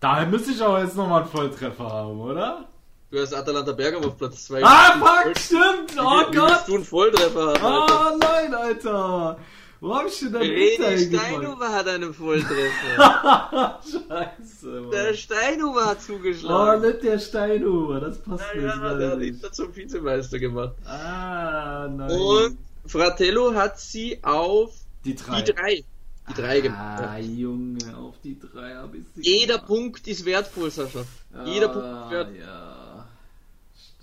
S2: Da müsste ich aber jetzt nochmal einen Volltreffer haben, oder?
S3: Du hast Atalanta Bergamo auf Platz 2.
S2: Ah, fuck, stimmt! Oh
S3: Wie
S2: Gott!
S3: du einen Volltreffer haben, Alter?
S2: Oh nein, Alter! Wo hab ich denn da hingepackt?
S3: Steinhuber hat einen Volltreffer.
S2: Scheiße, Mann.
S3: Der Steinhuber hat
S2: Oh,
S3: zugeschlagen.
S2: nicht der Steinhuber, das passt
S3: Ja,
S2: mir
S3: ja, der hat
S2: nicht.
S3: ihn zum Vizemeister gemacht.
S2: Ah, nein.
S3: Und Fratello hat sie auf
S2: die drei.
S3: die drei. Die drei
S2: Ah,
S3: gemacht.
S2: Junge, auf die drei hab ich sie
S3: Jeder
S2: gemacht.
S3: Punkt ist wertvoll, Sascha.
S2: Ah,
S3: Jeder Punkt ist wertvoll.
S2: Ja,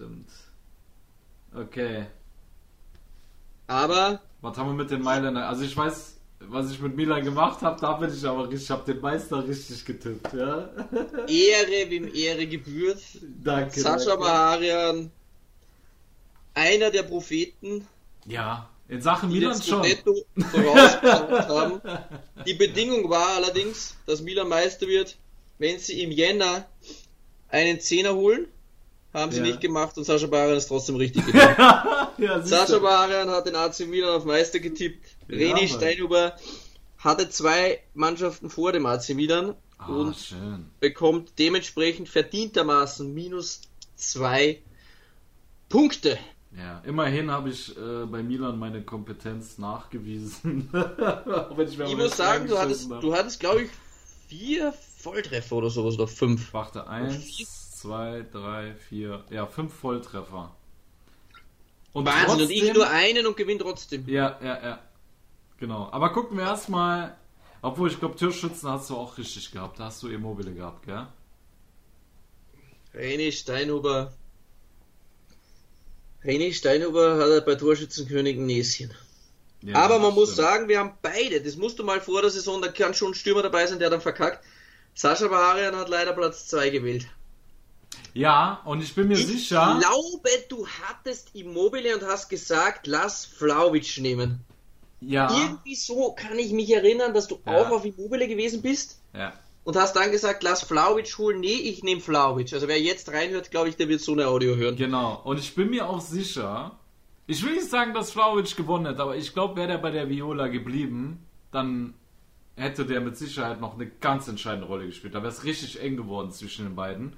S2: stimmt. Okay.
S3: Aber
S2: Was haben wir mit den Mailändern? Also ich weiß, was ich mit Milan gemacht habe, da bin ich aber richtig, ich habe den Meister richtig getippt, ja.
S3: Ehre, wem Ehre gebührt.
S2: danke.
S3: Sascha
S2: danke.
S3: Baharian, einer der Propheten,
S2: Ja, in Sachen
S3: die
S2: Milan schon.
S3: Haben. Die Bedingung war allerdings, dass Milan Meister wird, wenn sie im Jänner einen Zehner holen. Haben sie
S2: Ja.
S3: nicht gemacht und Sascha Baharian ist trotzdem richtig gegangen.
S2: ja,
S3: Sascha
S2: du.
S3: Baharian hat den AC Milan auf Meister getippt.
S2: Ja, Mann.
S3: Steinhuber hatte zwei Mannschaften vor dem AC Milan
S2: Ah,
S3: und
S2: schön.
S3: bekommt dementsprechend verdientermaßen minus zwei Punkte.
S2: Ja, immerhin habe ich äh, bei Milan meine Kompetenz nachgewiesen. Ich
S3: Ich muss sagen, du hattest,
S2: hab.
S3: du hattest glaube ich, vier Volltreffer oder sowas oder fünf.
S2: Warte, eins, zwei, drei, vier, ja, fünf Volltreffer. Und
S3: Wahnsinn, und ich
S2: trotzdem-
S3: nur einen und gewinne trotzdem.
S2: Ja, ja, ja. Genau. Aber gucken wir erstmal. Obwohl, ich glaube, Türschützen hast du auch richtig gehabt. Da hast du Immobile gehabt, gell?
S3: René Steinhuber. René Steinhuber hat er bei Torschützenkönig ein Näschen.
S2: Ja,
S3: Aber man muss
S2: stimmt.
S3: sagen, wir haben beide. Das musst du mal vor der Saison, da kann schon ein Stürmer dabei sein, der dann verkackt. Sascha Baharian hat leider Platz 2 gewählt.
S2: Ja, und ich bin mir
S3: Ich
S2: sicher.
S3: glaube, du hattest Immobile und hast gesagt, lass Flauwitsch nehmen.
S2: Ja.
S3: Irgendwie so kann ich mich erinnern, dass du
S2: Ja.
S3: auch auf Immobile gewesen bist
S2: Ja.
S3: und hast dann gesagt, lass Flauwitsch holen. Nee, ich nehme Flauwitsch. Also wer jetzt reinhört, glaube ich, der wird so eine Audio hören.
S2: Genau. Und ich bin mir auch sicher. Ich will nicht sagen, dass Flauwitsch gewonnen hat, aber ich glaube, wäre der bei der Viola geblieben, dann hätte der mit Sicherheit noch eine ganz entscheidende Rolle gespielt. Da wäre es richtig eng geworden zwischen den beiden.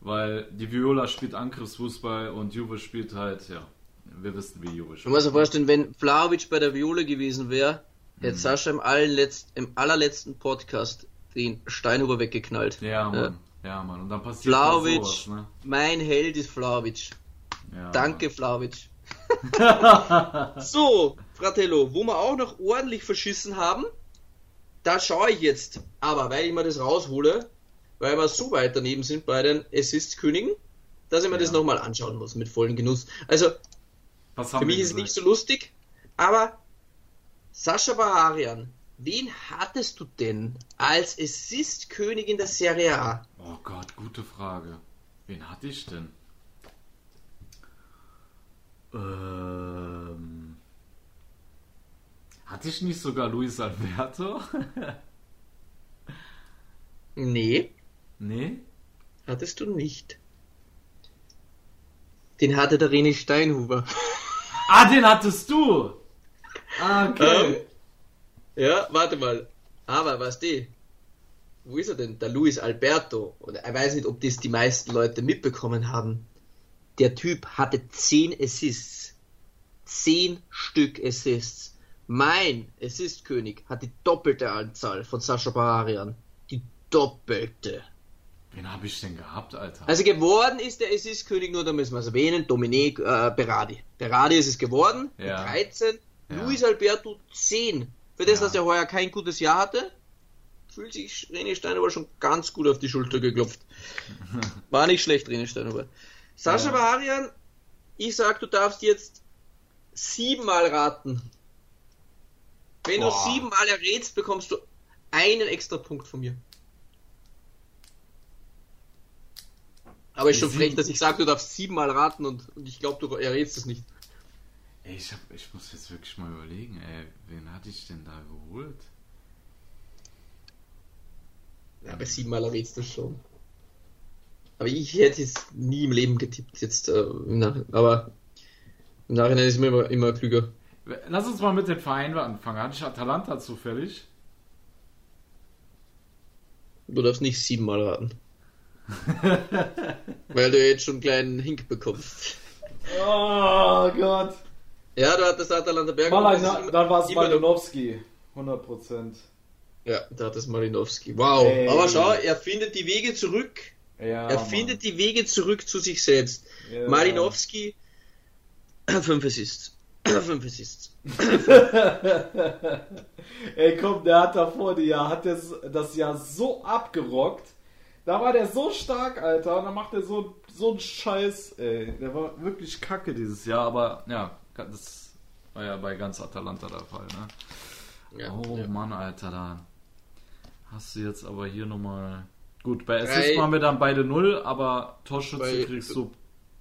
S2: Weil die Viola spielt Angriffsfußball und Juve spielt halt, ja, wir wissen, wie Juve
S3: Du
S2: spielt.
S3: musst dir vorstellen, wenn Flauwitsch bei der Viole gewesen wäre, hätte
S2: Mhm.
S3: Sascha im, im allerletzten Podcast den Steinhuber weggeknallt.
S2: Ja, Mann. Ja, Mann. Und dann passiert
S3: Flauwitsch,
S2: sowas, ne?
S3: mein Held ist Flauwitsch.
S2: Ja,
S3: Danke, Flauwitsch. so, Fratello, wo wir auch noch ordentlich verschissen haben, da schaue ich jetzt. Aber weil ich mir das raushole, weil wir so weit daneben sind bei den Assist-Königen, dass ich mir
S2: Ja.
S3: das nochmal anschauen muss mit vollem Genuss. Also, für mich ist es nicht so lustig, aber Sascha Baharian, wen hattest du denn als Assist-König in der Serie A?
S2: Oh Gott, gute Frage. Wen hatte ich denn? Ähm. Hatte ich nicht sogar Luis Alberto?
S3: Nee,
S2: nee?
S3: hattest du nicht. Den hatte der René Steinhuber.
S2: Ah, den hattest du! Ah, okay.
S3: Ähm, ja, warte mal. Aber was die? Wo ist er denn? Der Luis Alberto. Und ich weiß nicht, ob das die meisten Leute mitbekommen haben. Der Typ hatte 10 Assists. 10 Stück Assists. Mein Assist-König hat die doppelte Anzahl von Sascha Baharian. Die doppelte.
S2: Wen habe ich denn gehabt, Alter?
S3: Also geworden ist der Assist-König, nur da müssen wir es erwähnen, Dominique äh, Berardi. Berardi ist es geworden,
S2: Ja.
S3: 13.
S2: Ja.
S3: Luis Alberto 10. Für das,
S2: Ja.
S3: dass er heuer kein gutes Jahr hatte, fühlt sich René Steinhuber schon ganz gut auf die Schulter geklopft. War nicht schlecht, René Steinhuber. Sascha
S2: Ja.
S3: Baharian, ich sag, du darfst jetzt siebenmal raten. Wenn
S2: Boah.
S3: du siebenmal errätst, bekommst du einen extra Punkt von mir. Aber ist schon frech, dass ich sage, du darfst siebenmal raten und, und ich glaube, du errätst es nicht.
S2: Ey, ich, hab, ich muss jetzt wirklich mal überlegen, ey. Wen hatte ich denn da geholt?
S3: Ja, bei siebenmal errätst du schon. Aber ich hätte es nie im Leben getippt, jetzt äh, im Nachhinein. Aber im Nachhinein ist mir immer, immer klüger.
S2: Lass uns mal mit den Vereinen anfangen. Hatte ich Atalanta zufällig?
S3: Du darfst nicht siebenmal raten. Weil du jetzt schon einen kleinen Hink bekommst.
S2: Oh Gott.
S3: Ja, du hattest Atalanta Berg.
S2: dann war es Malinowski. 100 Prozent.
S3: Ja, da hat es Malinowski. Wow.
S2: Ey.
S3: Aber schau, er findet die Wege zurück.
S2: Ja,
S3: er
S2: Mann.
S3: findet die Wege zurück zu sich selbst.
S2: Ja.
S3: Malinowski, fünf Assists. fünf Assists.
S2: Ey, komm, der hat davor die Jahr, hat das, das Jahr so abgerockt. Da war der so stark, Alter. Und dann macht er so, so einen Scheiß, ey. Der war wirklich kacke dieses Jahr, aber ja, das war ja bei ganz Atalanta der Fall, ne?
S3: Ja,
S2: oh
S3: ja.
S2: Mann, Alter, da hast du jetzt aber hier nochmal. Gut, bei. Assist waren wir dann beide null, aber Torschütze kriegst du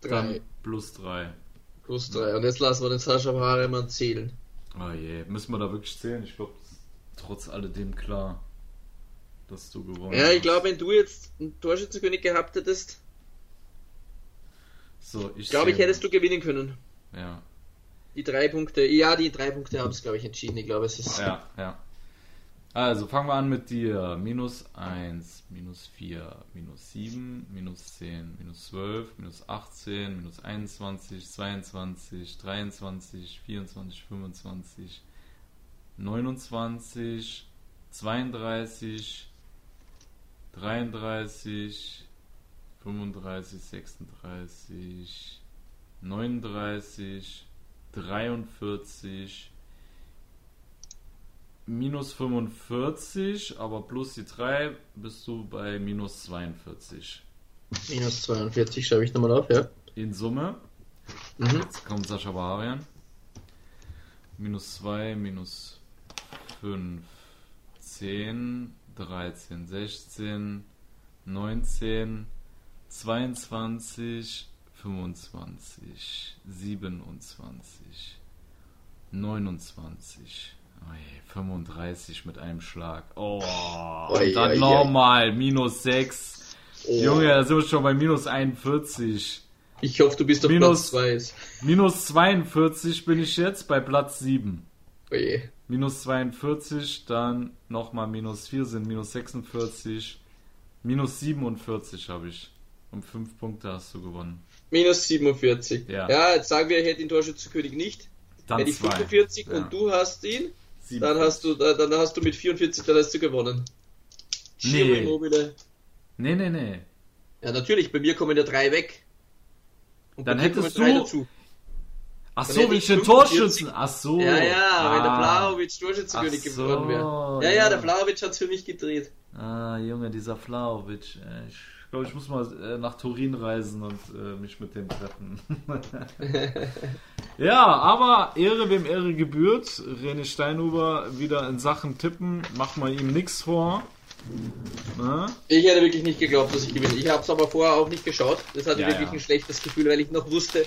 S3: drei.
S2: dann plus drei.
S3: Plus drei. Und jetzt lassen wir den Sascha Haremann zählen.
S2: Oh je, müssen wir da wirklich zählen? Ich glaube, trotz alledem klar, dass du gewonnen
S3: Ja,
S2: hast.
S3: ich glaube, wenn du jetzt einen Torschützenkönig gehabt hättest,
S2: So, ich
S3: glaube ich, hättest du gewinnen können.
S2: Ja,
S3: Die drei Punkte, ja, die drei Punkte haben es, glaube ich, entschieden. Ich glaube, es ist.
S2: ja, ja. Also fangen wir an mit dir. Minus 1, minus 4, minus 7, minus 10, minus 12, minus 18, minus 21, 22, 23, 24, 25, 29, 32, 33, 35, 36, 39, 43, minus 45, aber plus die 3 bist du bei minus 42.
S3: Minus 42 schreibe ich nochmal auf, ja.
S2: In Summe.
S3: Mhm.
S2: Jetzt kommt Sascha Baharian. Minus 2, minus 5, 10, 13, 16, 19, 22, 25, 27, 29, oi, 35 mit einem Schlag. Oh, und dann nochmal, minus 6.
S3: Oh.
S2: Junge, da sind wir schon bei minus 41.
S3: Ich hoffe, du bist auf
S2: Minus-
S3: Platz 2.
S2: Minus 42 bin ich jetzt bei Platz 7.
S3: Oje.
S2: Minus 42, dann nochmal minus 4 sind minus 46. Minus 47 habe ich. Um 5 Punkte hast du gewonnen.
S3: Minus 47.
S2: Ja.
S3: Ja, jetzt sagen wir, er hätte den Torschützenkönig nicht.
S2: Dann
S3: Hätte ich
S2: zwei.
S3: 45
S2: Ja.
S3: und du hast ihn,
S2: 47.
S3: dann hast du, da- dann hast du mit 44, dann hast du gewonnen.
S2: Nee.
S3: Giro Immobile.
S2: Nee, nee, nee.
S3: Ja, natürlich, bei mir kommen ja drei weg. Und
S2: Dann hättest du-
S3: dazu.
S2: Ach so, wenn
S3: ich
S2: den
S3: 45.
S2: Torschützen. Ach so.
S3: Ja, ja, weil der
S2: Ah.
S3: Vlahovic Torschützenkönig
S2: so,
S3: geworden wäre. Ja,
S2: ja.
S3: ja, der Vlahovic hat's für mich gedreht.
S2: Ah, Junge, dieser ey. Ich glaube, ich muss mal äh, nach Turin reisen und äh, mich mit dem treffen. ja, aber Ehre wem Ehre gebührt. René Steinhuber wieder in Sachen Tippen. Mach mal ihm nichts vor. Ne?
S3: Ich hätte wirklich nicht geglaubt, dass ich gewinne. Ich habe es aber vorher auch nicht geschaut. Das hatte
S2: Ja,
S3: wirklich
S2: ja.
S3: ein schlechtes Gefühl, weil ich noch wusste,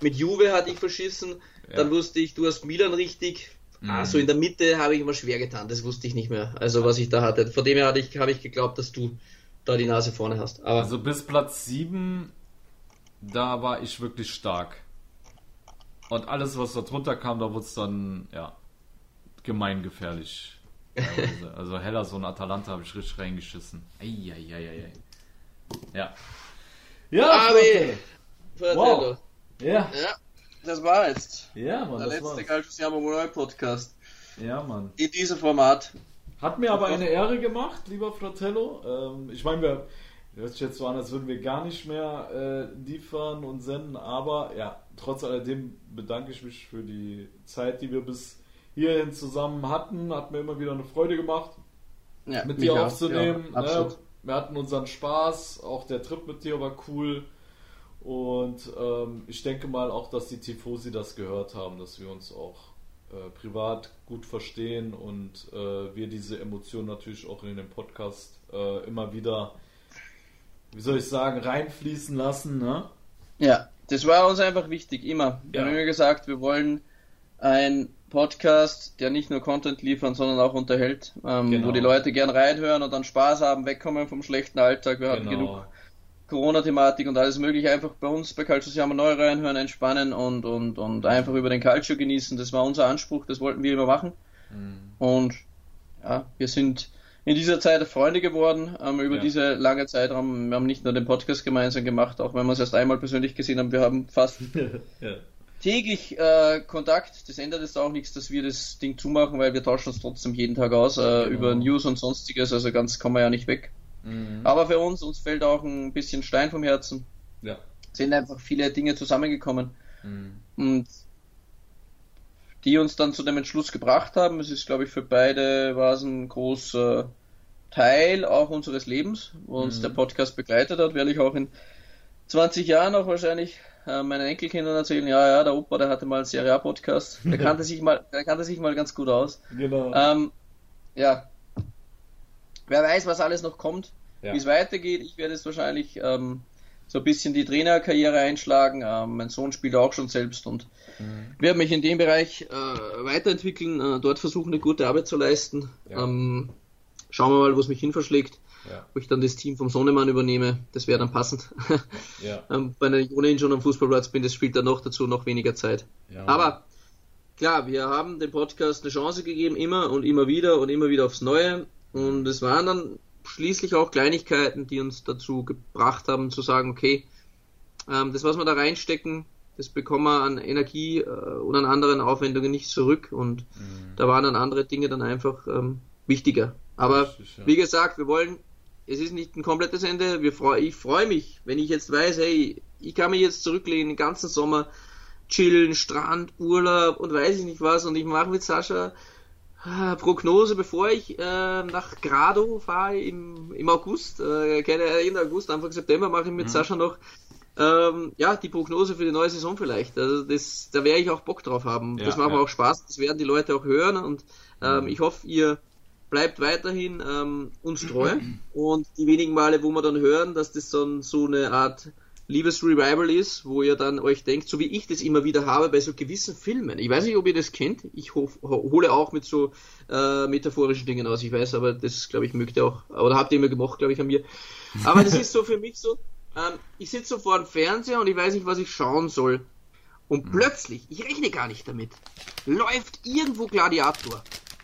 S3: mit Juve hatte ich verschissen. Dann wusste ich, du hast Milan richtig.
S2: Mhm.
S3: so in der Mitte habe ich immer schwer getan. Das wusste ich nicht mehr. Also was ich da hatte. Von dem her hatte ich, habe ich geglaubt, dass du da die Nase vorne hast. Aber
S2: Also bis Platz 7, da war ich wirklich stark. Und alles, was da drunter kam, da wurde es dann, ja, gemeingefährlich. also Heller, so ein Atalanta habe ich richtig reingeschissen. Eieieiei. Ja. Ja,
S3: Aber,
S2: Freunde. Ja,
S3: Ja, das war jetzt.
S2: ja, Mann,
S3: Der
S2: das
S3: letzte. Calcius Neu Podcast.
S2: Ja, Mann.
S3: In diesem Format.
S2: Hat mir aber eine Ehre gemacht, lieber Fratello. Ähm, ich meine, wir hört sich jetzt so an, als würden wir gar nicht mehr äh, liefern und senden, aber ja, trotz alledem bedanke ich mich für die Zeit, die wir bis hierhin zusammen hatten. Hat mir immer wieder eine Freude gemacht,
S3: Ja,
S2: mit dir
S3: auch.
S2: aufzunehmen.
S3: Ja,
S2: ne? Wir hatten unseren Spaß, auch der Trip mit dir war cool. Und ähm, ich denke mal auch, dass die Tifosi das gehört haben, dass wir uns auch äh, privat gut verstehen und äh, wir diese Emotionen natürlich auch in den Podcast äh, immer wieder, wie soll ich sagen, reinfließen lassen. Ne?
S3: Ja, das war uns einfach wichtig, immer. Wir
S2: Ja.
S3: haben immer gesagt, wir wollen ein Podcast, der nicht nur Content liefern, sondern auch unterhält, ähm,
S2: Genau.
S3: wo die Leute gern reinhören und dann Spaß haben, wegkommen vom schlechten Alltag. Wir hatten genug
S2: Genau.
S3: Corona-Thematik und alles mögliche. Einfach bei uns bei Calcio Siamo neu reinhören, entspannen und, und, und einfach über den Calcio genießen. Das war unser Anspruch, das wollten wir immer machen.
S2: Mhm.
S3: Und ja, wir sind in dieser Zeit Freunde geworden, ähm, über
S2: Ja.
S3: diese lange Zeitraum. Wir haben nicht nur den Podcast gemeinsam gemacht, auch wenn wir es erst einmal persönlich gesehen haben. Wir haben fast
S2: ja.
S3: täglich äh, Kontakt. Das ändert jetzt auch nichts, dass wir das Ding zumachen, weil wir tauschen uns trotzdem jeden Tag aus äh,
S2: Genau.
S3: über News und sonstiges. Also ganz kommen wir ja nicht weg.
S2: Mhm.
S3: Aber für uns, uns fällt auch ein bisschen Stein vom Herzen.
S2: ja.
S3: Sind einfach viele Dinge zusammengekommen
S2: Mhm.
S3: und die uns dann zu dem Entschluss gebracht haben. Es ist, glaube ich, für beide war es ein großer Teil auch unseres Lebens, wo uns
S2: Mhm.
S3: der Podcast begleitet hat. Werde ich auch in 20 Jahren auch wahrscheinlich äh, meinen Enkelkindern erzählen, ja, ja, der Opa, der hatte mal einen Serie A Podcast. Der kannte sich mal, der kannte sich mal ganz gut aus.
S2: Genau.
S3: Ähm, ja. Wer weiß, was alles noch kommt,
S2: Ja.
S3: wie es weitergeht. Ich werde jetzt wahrscheinlich ähm, so ein bisschen die Trainerkarriere einschlagen. Ähm, mein Sohn spielt auch schon selbst und
S2: Mhm.
S3: werde mich in dem Bereich äh, weiterentwickeln, äh, dort versuchen, eine gute Arbeit zu leisten.
S2: Ja.
S3: Ähm, schauen wir mal, wo es mich hin verschlägt.
S2: Ja.
S3: Ob ich dann das Team vom Sonnemann übernehme, das wäre dann passend.
S2: Ja.
S3: ähm, wenn ich ohnehin schon am Fußballplatz bin, das spielt dann noch dazu noch weniger Zeit. Aber klar, wir haben dem Podcast eine Chance gegeben, immer und immer wieder und immer wieder aufs Neue. Und es waren dann schließlich auch Kleinigkeiten, die uns dazu gebracht haben zu sagen, okay, ähm, das, was wir da reinstecken, das bekommen wir an Energie äh, und an anderen Aufwendungen nicht zurück. Und mhm. da waren dann andere Dinge dann einfach ähm, wichtiger. Aber ja. wie gesagt, wir wollen, es ist nicht ein komplettes Ende. Wir freu, ich freue mich, wenn ich jetzt weiß, hey, ich kann mich jetzt zurücklehnen den ganzen Sommer, chillen, Strand, Urlaub und weiß ich nicht was. Und ich mache mit Sascha äh, Prognose, bevor ich äh, nach Grado fahre im, im August, äh, keine Ende August, Anfang September mache ich mit mhm. Sascha noch ähm, ja, die Prognose für die neue Saison vielleicht. Also das, da werde ich auch Bock drauf haben. Ja, das macht ja. mir auch Spaß, das werden die Leute auch hören und ähm, mhm. ich hoffe, ihr bleibt weiterhin ähm, uns treu und die wenigen Male, wo wir dann hören, dass das dann so eine Art Liebesrevival ist, wo ihr dann euch denkt, so wie ich das immer wieder habe bei so gewissen Filmen. Ich weiß nicht, ob ihr das kennt. Ich hole auch mit so äh, metaphorischen Dingen aus. Ich weiß, aber das, glaube ich, mögt ihr auch. Oder habt ihr immer gemacht, glaube ich, an mir. Aber das ist so für mich so. Ähm, ich sitze so vor dem Fernseher und ich weiß nicht, was ich schauen soll. Und mhm. plötzlich, ich rechne gar nicht damit, läuft irgendwo Gladiator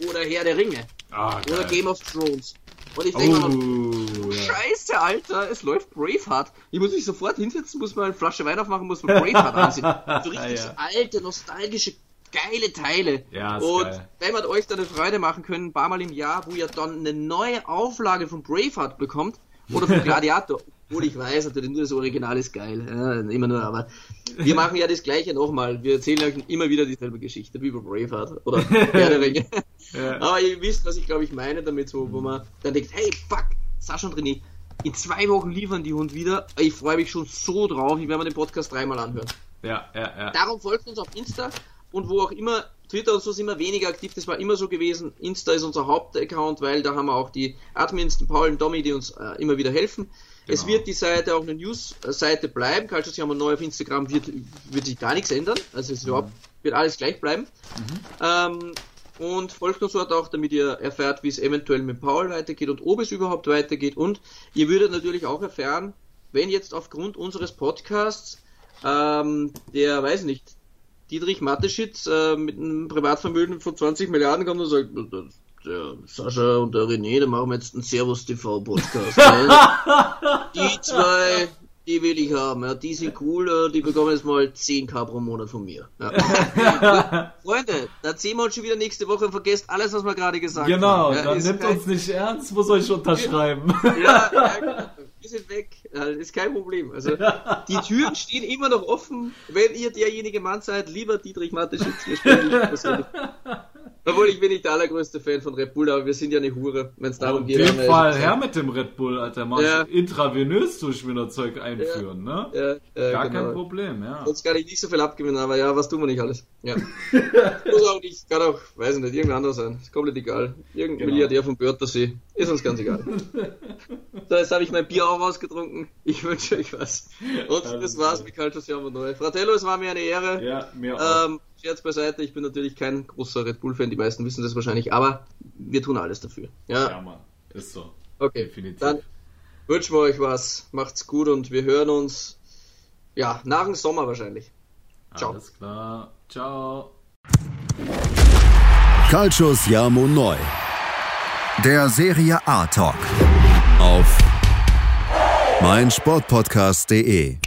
S3: oder Herr der Ringe ah, oder Game of Thrones und ich denke oh, mir. Scheiße, Alter, es läuft Braveheart. Ich muss mich sofort hinsetzen, muss mal eine Flasche Wein aufmachen, muss mal Braveheart ansehen. So richtig ja. alte, nostalgische, geile Teile.
S2: Ja,
S3: und
S2: geil.
S3: wenn wir euch dann eine Freude machen können, ein paar Mal im Jahr, wo ihr dann eine neue Auflage von Braveheart bekommt oder von Gladiator. Obwohl ich weiß, natürlich nur das Original ist geil. Ja, immer nur, aber wir machen ja das gleiche nochmal. Wir erzählen euch immer wieder dieselbe Geschichte, wie bei Braveheart oder Ringe. Ja. Aber ihr wisst, was ich glaube ich meine damit, so, wo man dann denkt, hey, fuck, Sascha und René, in zwei Wochen liefern die Hund wieder. Ich freue mich schon so drauf. Ich werde mir den Podcast dreimal anhören.
S2: Ja, ja, ja.
S3: Darum folgt uns auf Insta und wo auch immer. Twitter und so sind wir weniger aktiv, das war immer so gewesen. Insta ist unser Hauptaccount, weil da haben wir auch die Admins, den Paul und Domi, die uns äh, immer wieder helfen. Genau. Es wird die Seite auch eine News-Seite bleiben. Culture haben wir neu auf Instagram, wird, wird sich gar nichts ändern. Also es mhm. wird alles gleich bleiben. Mhm. Ähm, und folgt uns dort auch, damit ihr erfährt, wie es eventuell mit Paul weitergeht und ob es überhaupt weitergeht. Und ihr würdet natürlich auch erfahren, wenn jetzt aufgrund unseres Podcasts ähm, der, weiß nicht, Dietrich Mateschitz äh, mit einem Privatvermögen von 20 Milliarden kommt und sagt, der Sascha und der René, da machen wir jetzt einen Servus TV Podcast. die zwei die will ich haben. Ja, die sind cool, die bekommen jetzt mal 10k pro Monat von mir. Ja. Freunde, da sehen wir uns schon wieder nächste Woche und vergesst alles, was wir gerade gesagt
S2: genau,
S3: haben.
S2: Genau, ja, dann nimmt kein... uns nicht ernst, wo soll ich unterschreiben?
S3: Ja, ja genau. Wir sind weg. Ist kein Problem. Also, die Türen stehen immer noch offen. Wenn ihr derjenige Mann seid, lieber Dietrich Mateschitz, wir stellen obwohl ich bin nicht der allergrößte Fan von Red Bull, aber wir sind ja eine Hure, wenn es darum geht.
S2: Auf jeden Fall her mit dem Red Bull, Alter. Mach ja. intravenös durch Zeug einführen,
S3: ja. ne? Ja,
S2: Gar genau. kein Problem, ja.
S3: Sonst kann ich nicht so viel abgewinnen, aber ja, was tun wir nicht alles? Ja. Muss auch nicht, kann auch, weiß ich nicht, irgendein anderer sein. Ist komplett egal. Irgendein genau. Milliardär vom Börtersee. Ist uns ganz egal. so, jetzt habe ich mein Bier auch Ich wünsche euch was. Und das war's mit Culture Siamo Neu. Fratello, es war mir eine Ehre.
S2: Ja, mir auch. Ähm,
S3: Scherz beiseite, ich bin natürlich kein großer Red Bull-Fan, die meisten wissen das wahrscheinlich, aber wir tun alles dafür. Ja,
S2: ja Mann, ist so.
S3: Okay, Definitiv. dann wünschen wir euch was, macht's gut und wir hören uns, ja, nach dem Sommer wahrscheinlich.
S2: Ciao. Alles klar, ciao.
S1: Calcius Jamo Neu. Der Serie A Talk. Auf meinsportpodcast.de